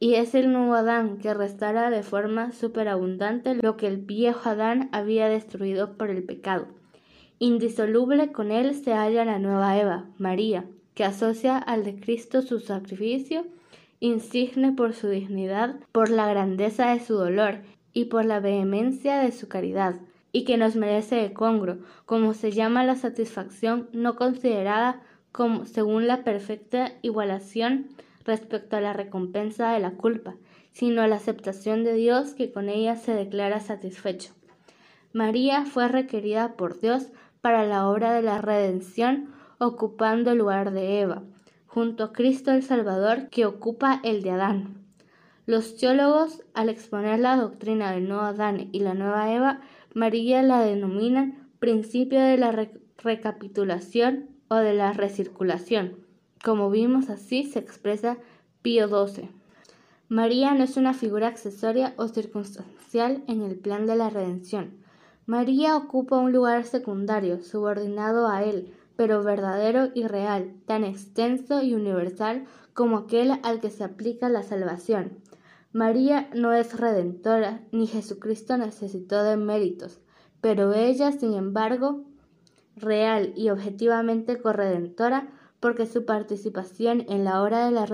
Y es el nuevo Adán que restaura de forma superabundante lo que el viejo Adán había destruido por el pecado. Indisoluble con él se halla la nueva Eva, María, que asocia al de Cristo su sacrificio, insigne por su dignidad, por la grandeza de su dolor y por la vehemencia de su caridad, y que nos merece de congro, como se llama la satisfacción no considerada como según la perfecta igualación respecto a la recompensa de la culpa, sino a la aceptación de Dios que con ella se declara satisfecho. María fue requerida por Dios para la obra de la redención, ocupando el lugar de Eva, junto a Cristo el Salvador que ocupa el de Adán. Los teólogos, al exponer la doctrina del nuevo Adán y la nueva Eva, María la denominan principio de la recapitulación o de la recirculación. Como vimos así se expresa Pío XII. María no es una figura accesoria o circunstancial en el plan de la redención. María ocupa un lugar secundario, subordinado a él, pero verdadero y real, tan extenso y universal como aquel al que se aplica la salvación. María no es redentora, ni Jesucristo necesitó de méritos, pero ella, sin embargo, real y objetivamente corredentora, porque su participación en la obra de la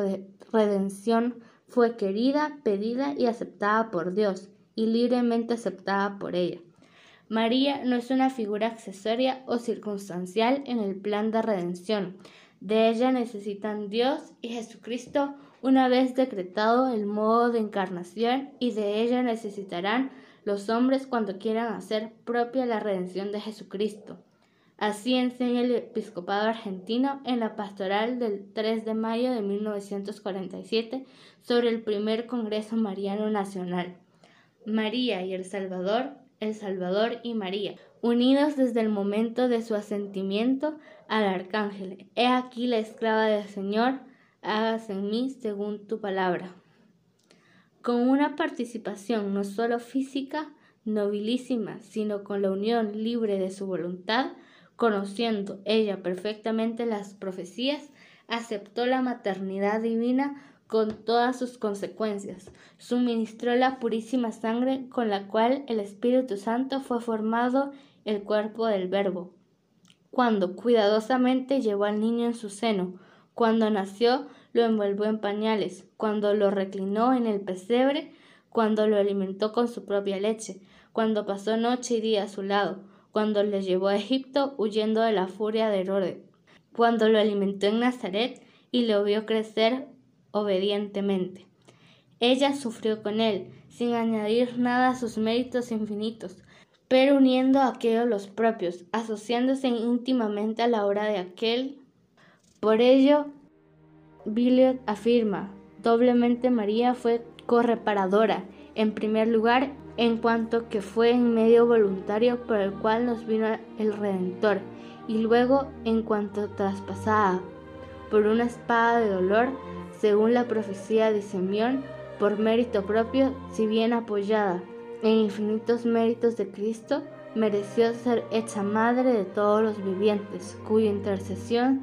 redención fue querida, pedida y aceptada por Dios, y libremente aceptada por ella. María no es una figura accesoria o circunstancial en el plan de redención. De ella necesitan Dios y Jesucristo una vez decretado el modo de encarnación y de ella necesitarán los hombres cuando quieran hacer propia la redención de Jesucristo. Así enseña el episcopado argentino en la pastoral del 3 de mayo de 1947 sobre el primer Congreso Mariano Nacional. María y el Salvador, el Salvador y María, unidos desde el momento de su asentimiento al arcángel. He aquí la esclava del Señor, hágase en mí según tu palabra. Con una participación no solo física, nobilísima, sino con la unión libre de su voluntad, Conociendo ella perfectamente las profecías, aceptó la maternidad divina con todas sus consecuencias. Suministró la purísima sangre con la cual el Espíritu Santo fue formado el cuerpo del Verbo. Cuando cuidadosamente llevó al niño en su seno, cuando nació lo envolvió en pañales, cuando lo reclinó en el pesebre, cuando lo alimentó con su propia leche, cuando pasó noche y día a su lado, cuando le llevó a Egipto huyendo de la furia de Herodes, cuando lo alimentó en Nazaret y lo vio crecer obedientemente. Ella sufrió con él, sin añadir nada a sus méritos infinitos, pero uniendo a aquellos los propios, asociándose íntimamente a la obra de aquel. Por ello, Billiot afirma, doblemente María fue correparadora, en primer lugar, en cuanto que fue en medio voluntario por el cual nos vino el Redentor, y luego en cuanto traspasada por una espada de dolor, según la profecía de Simeón, por mérito propio, si bien apoyada en infinitos méritos de Cristo, mereció ser hecha madre de todos los vivientes, cuya intercesión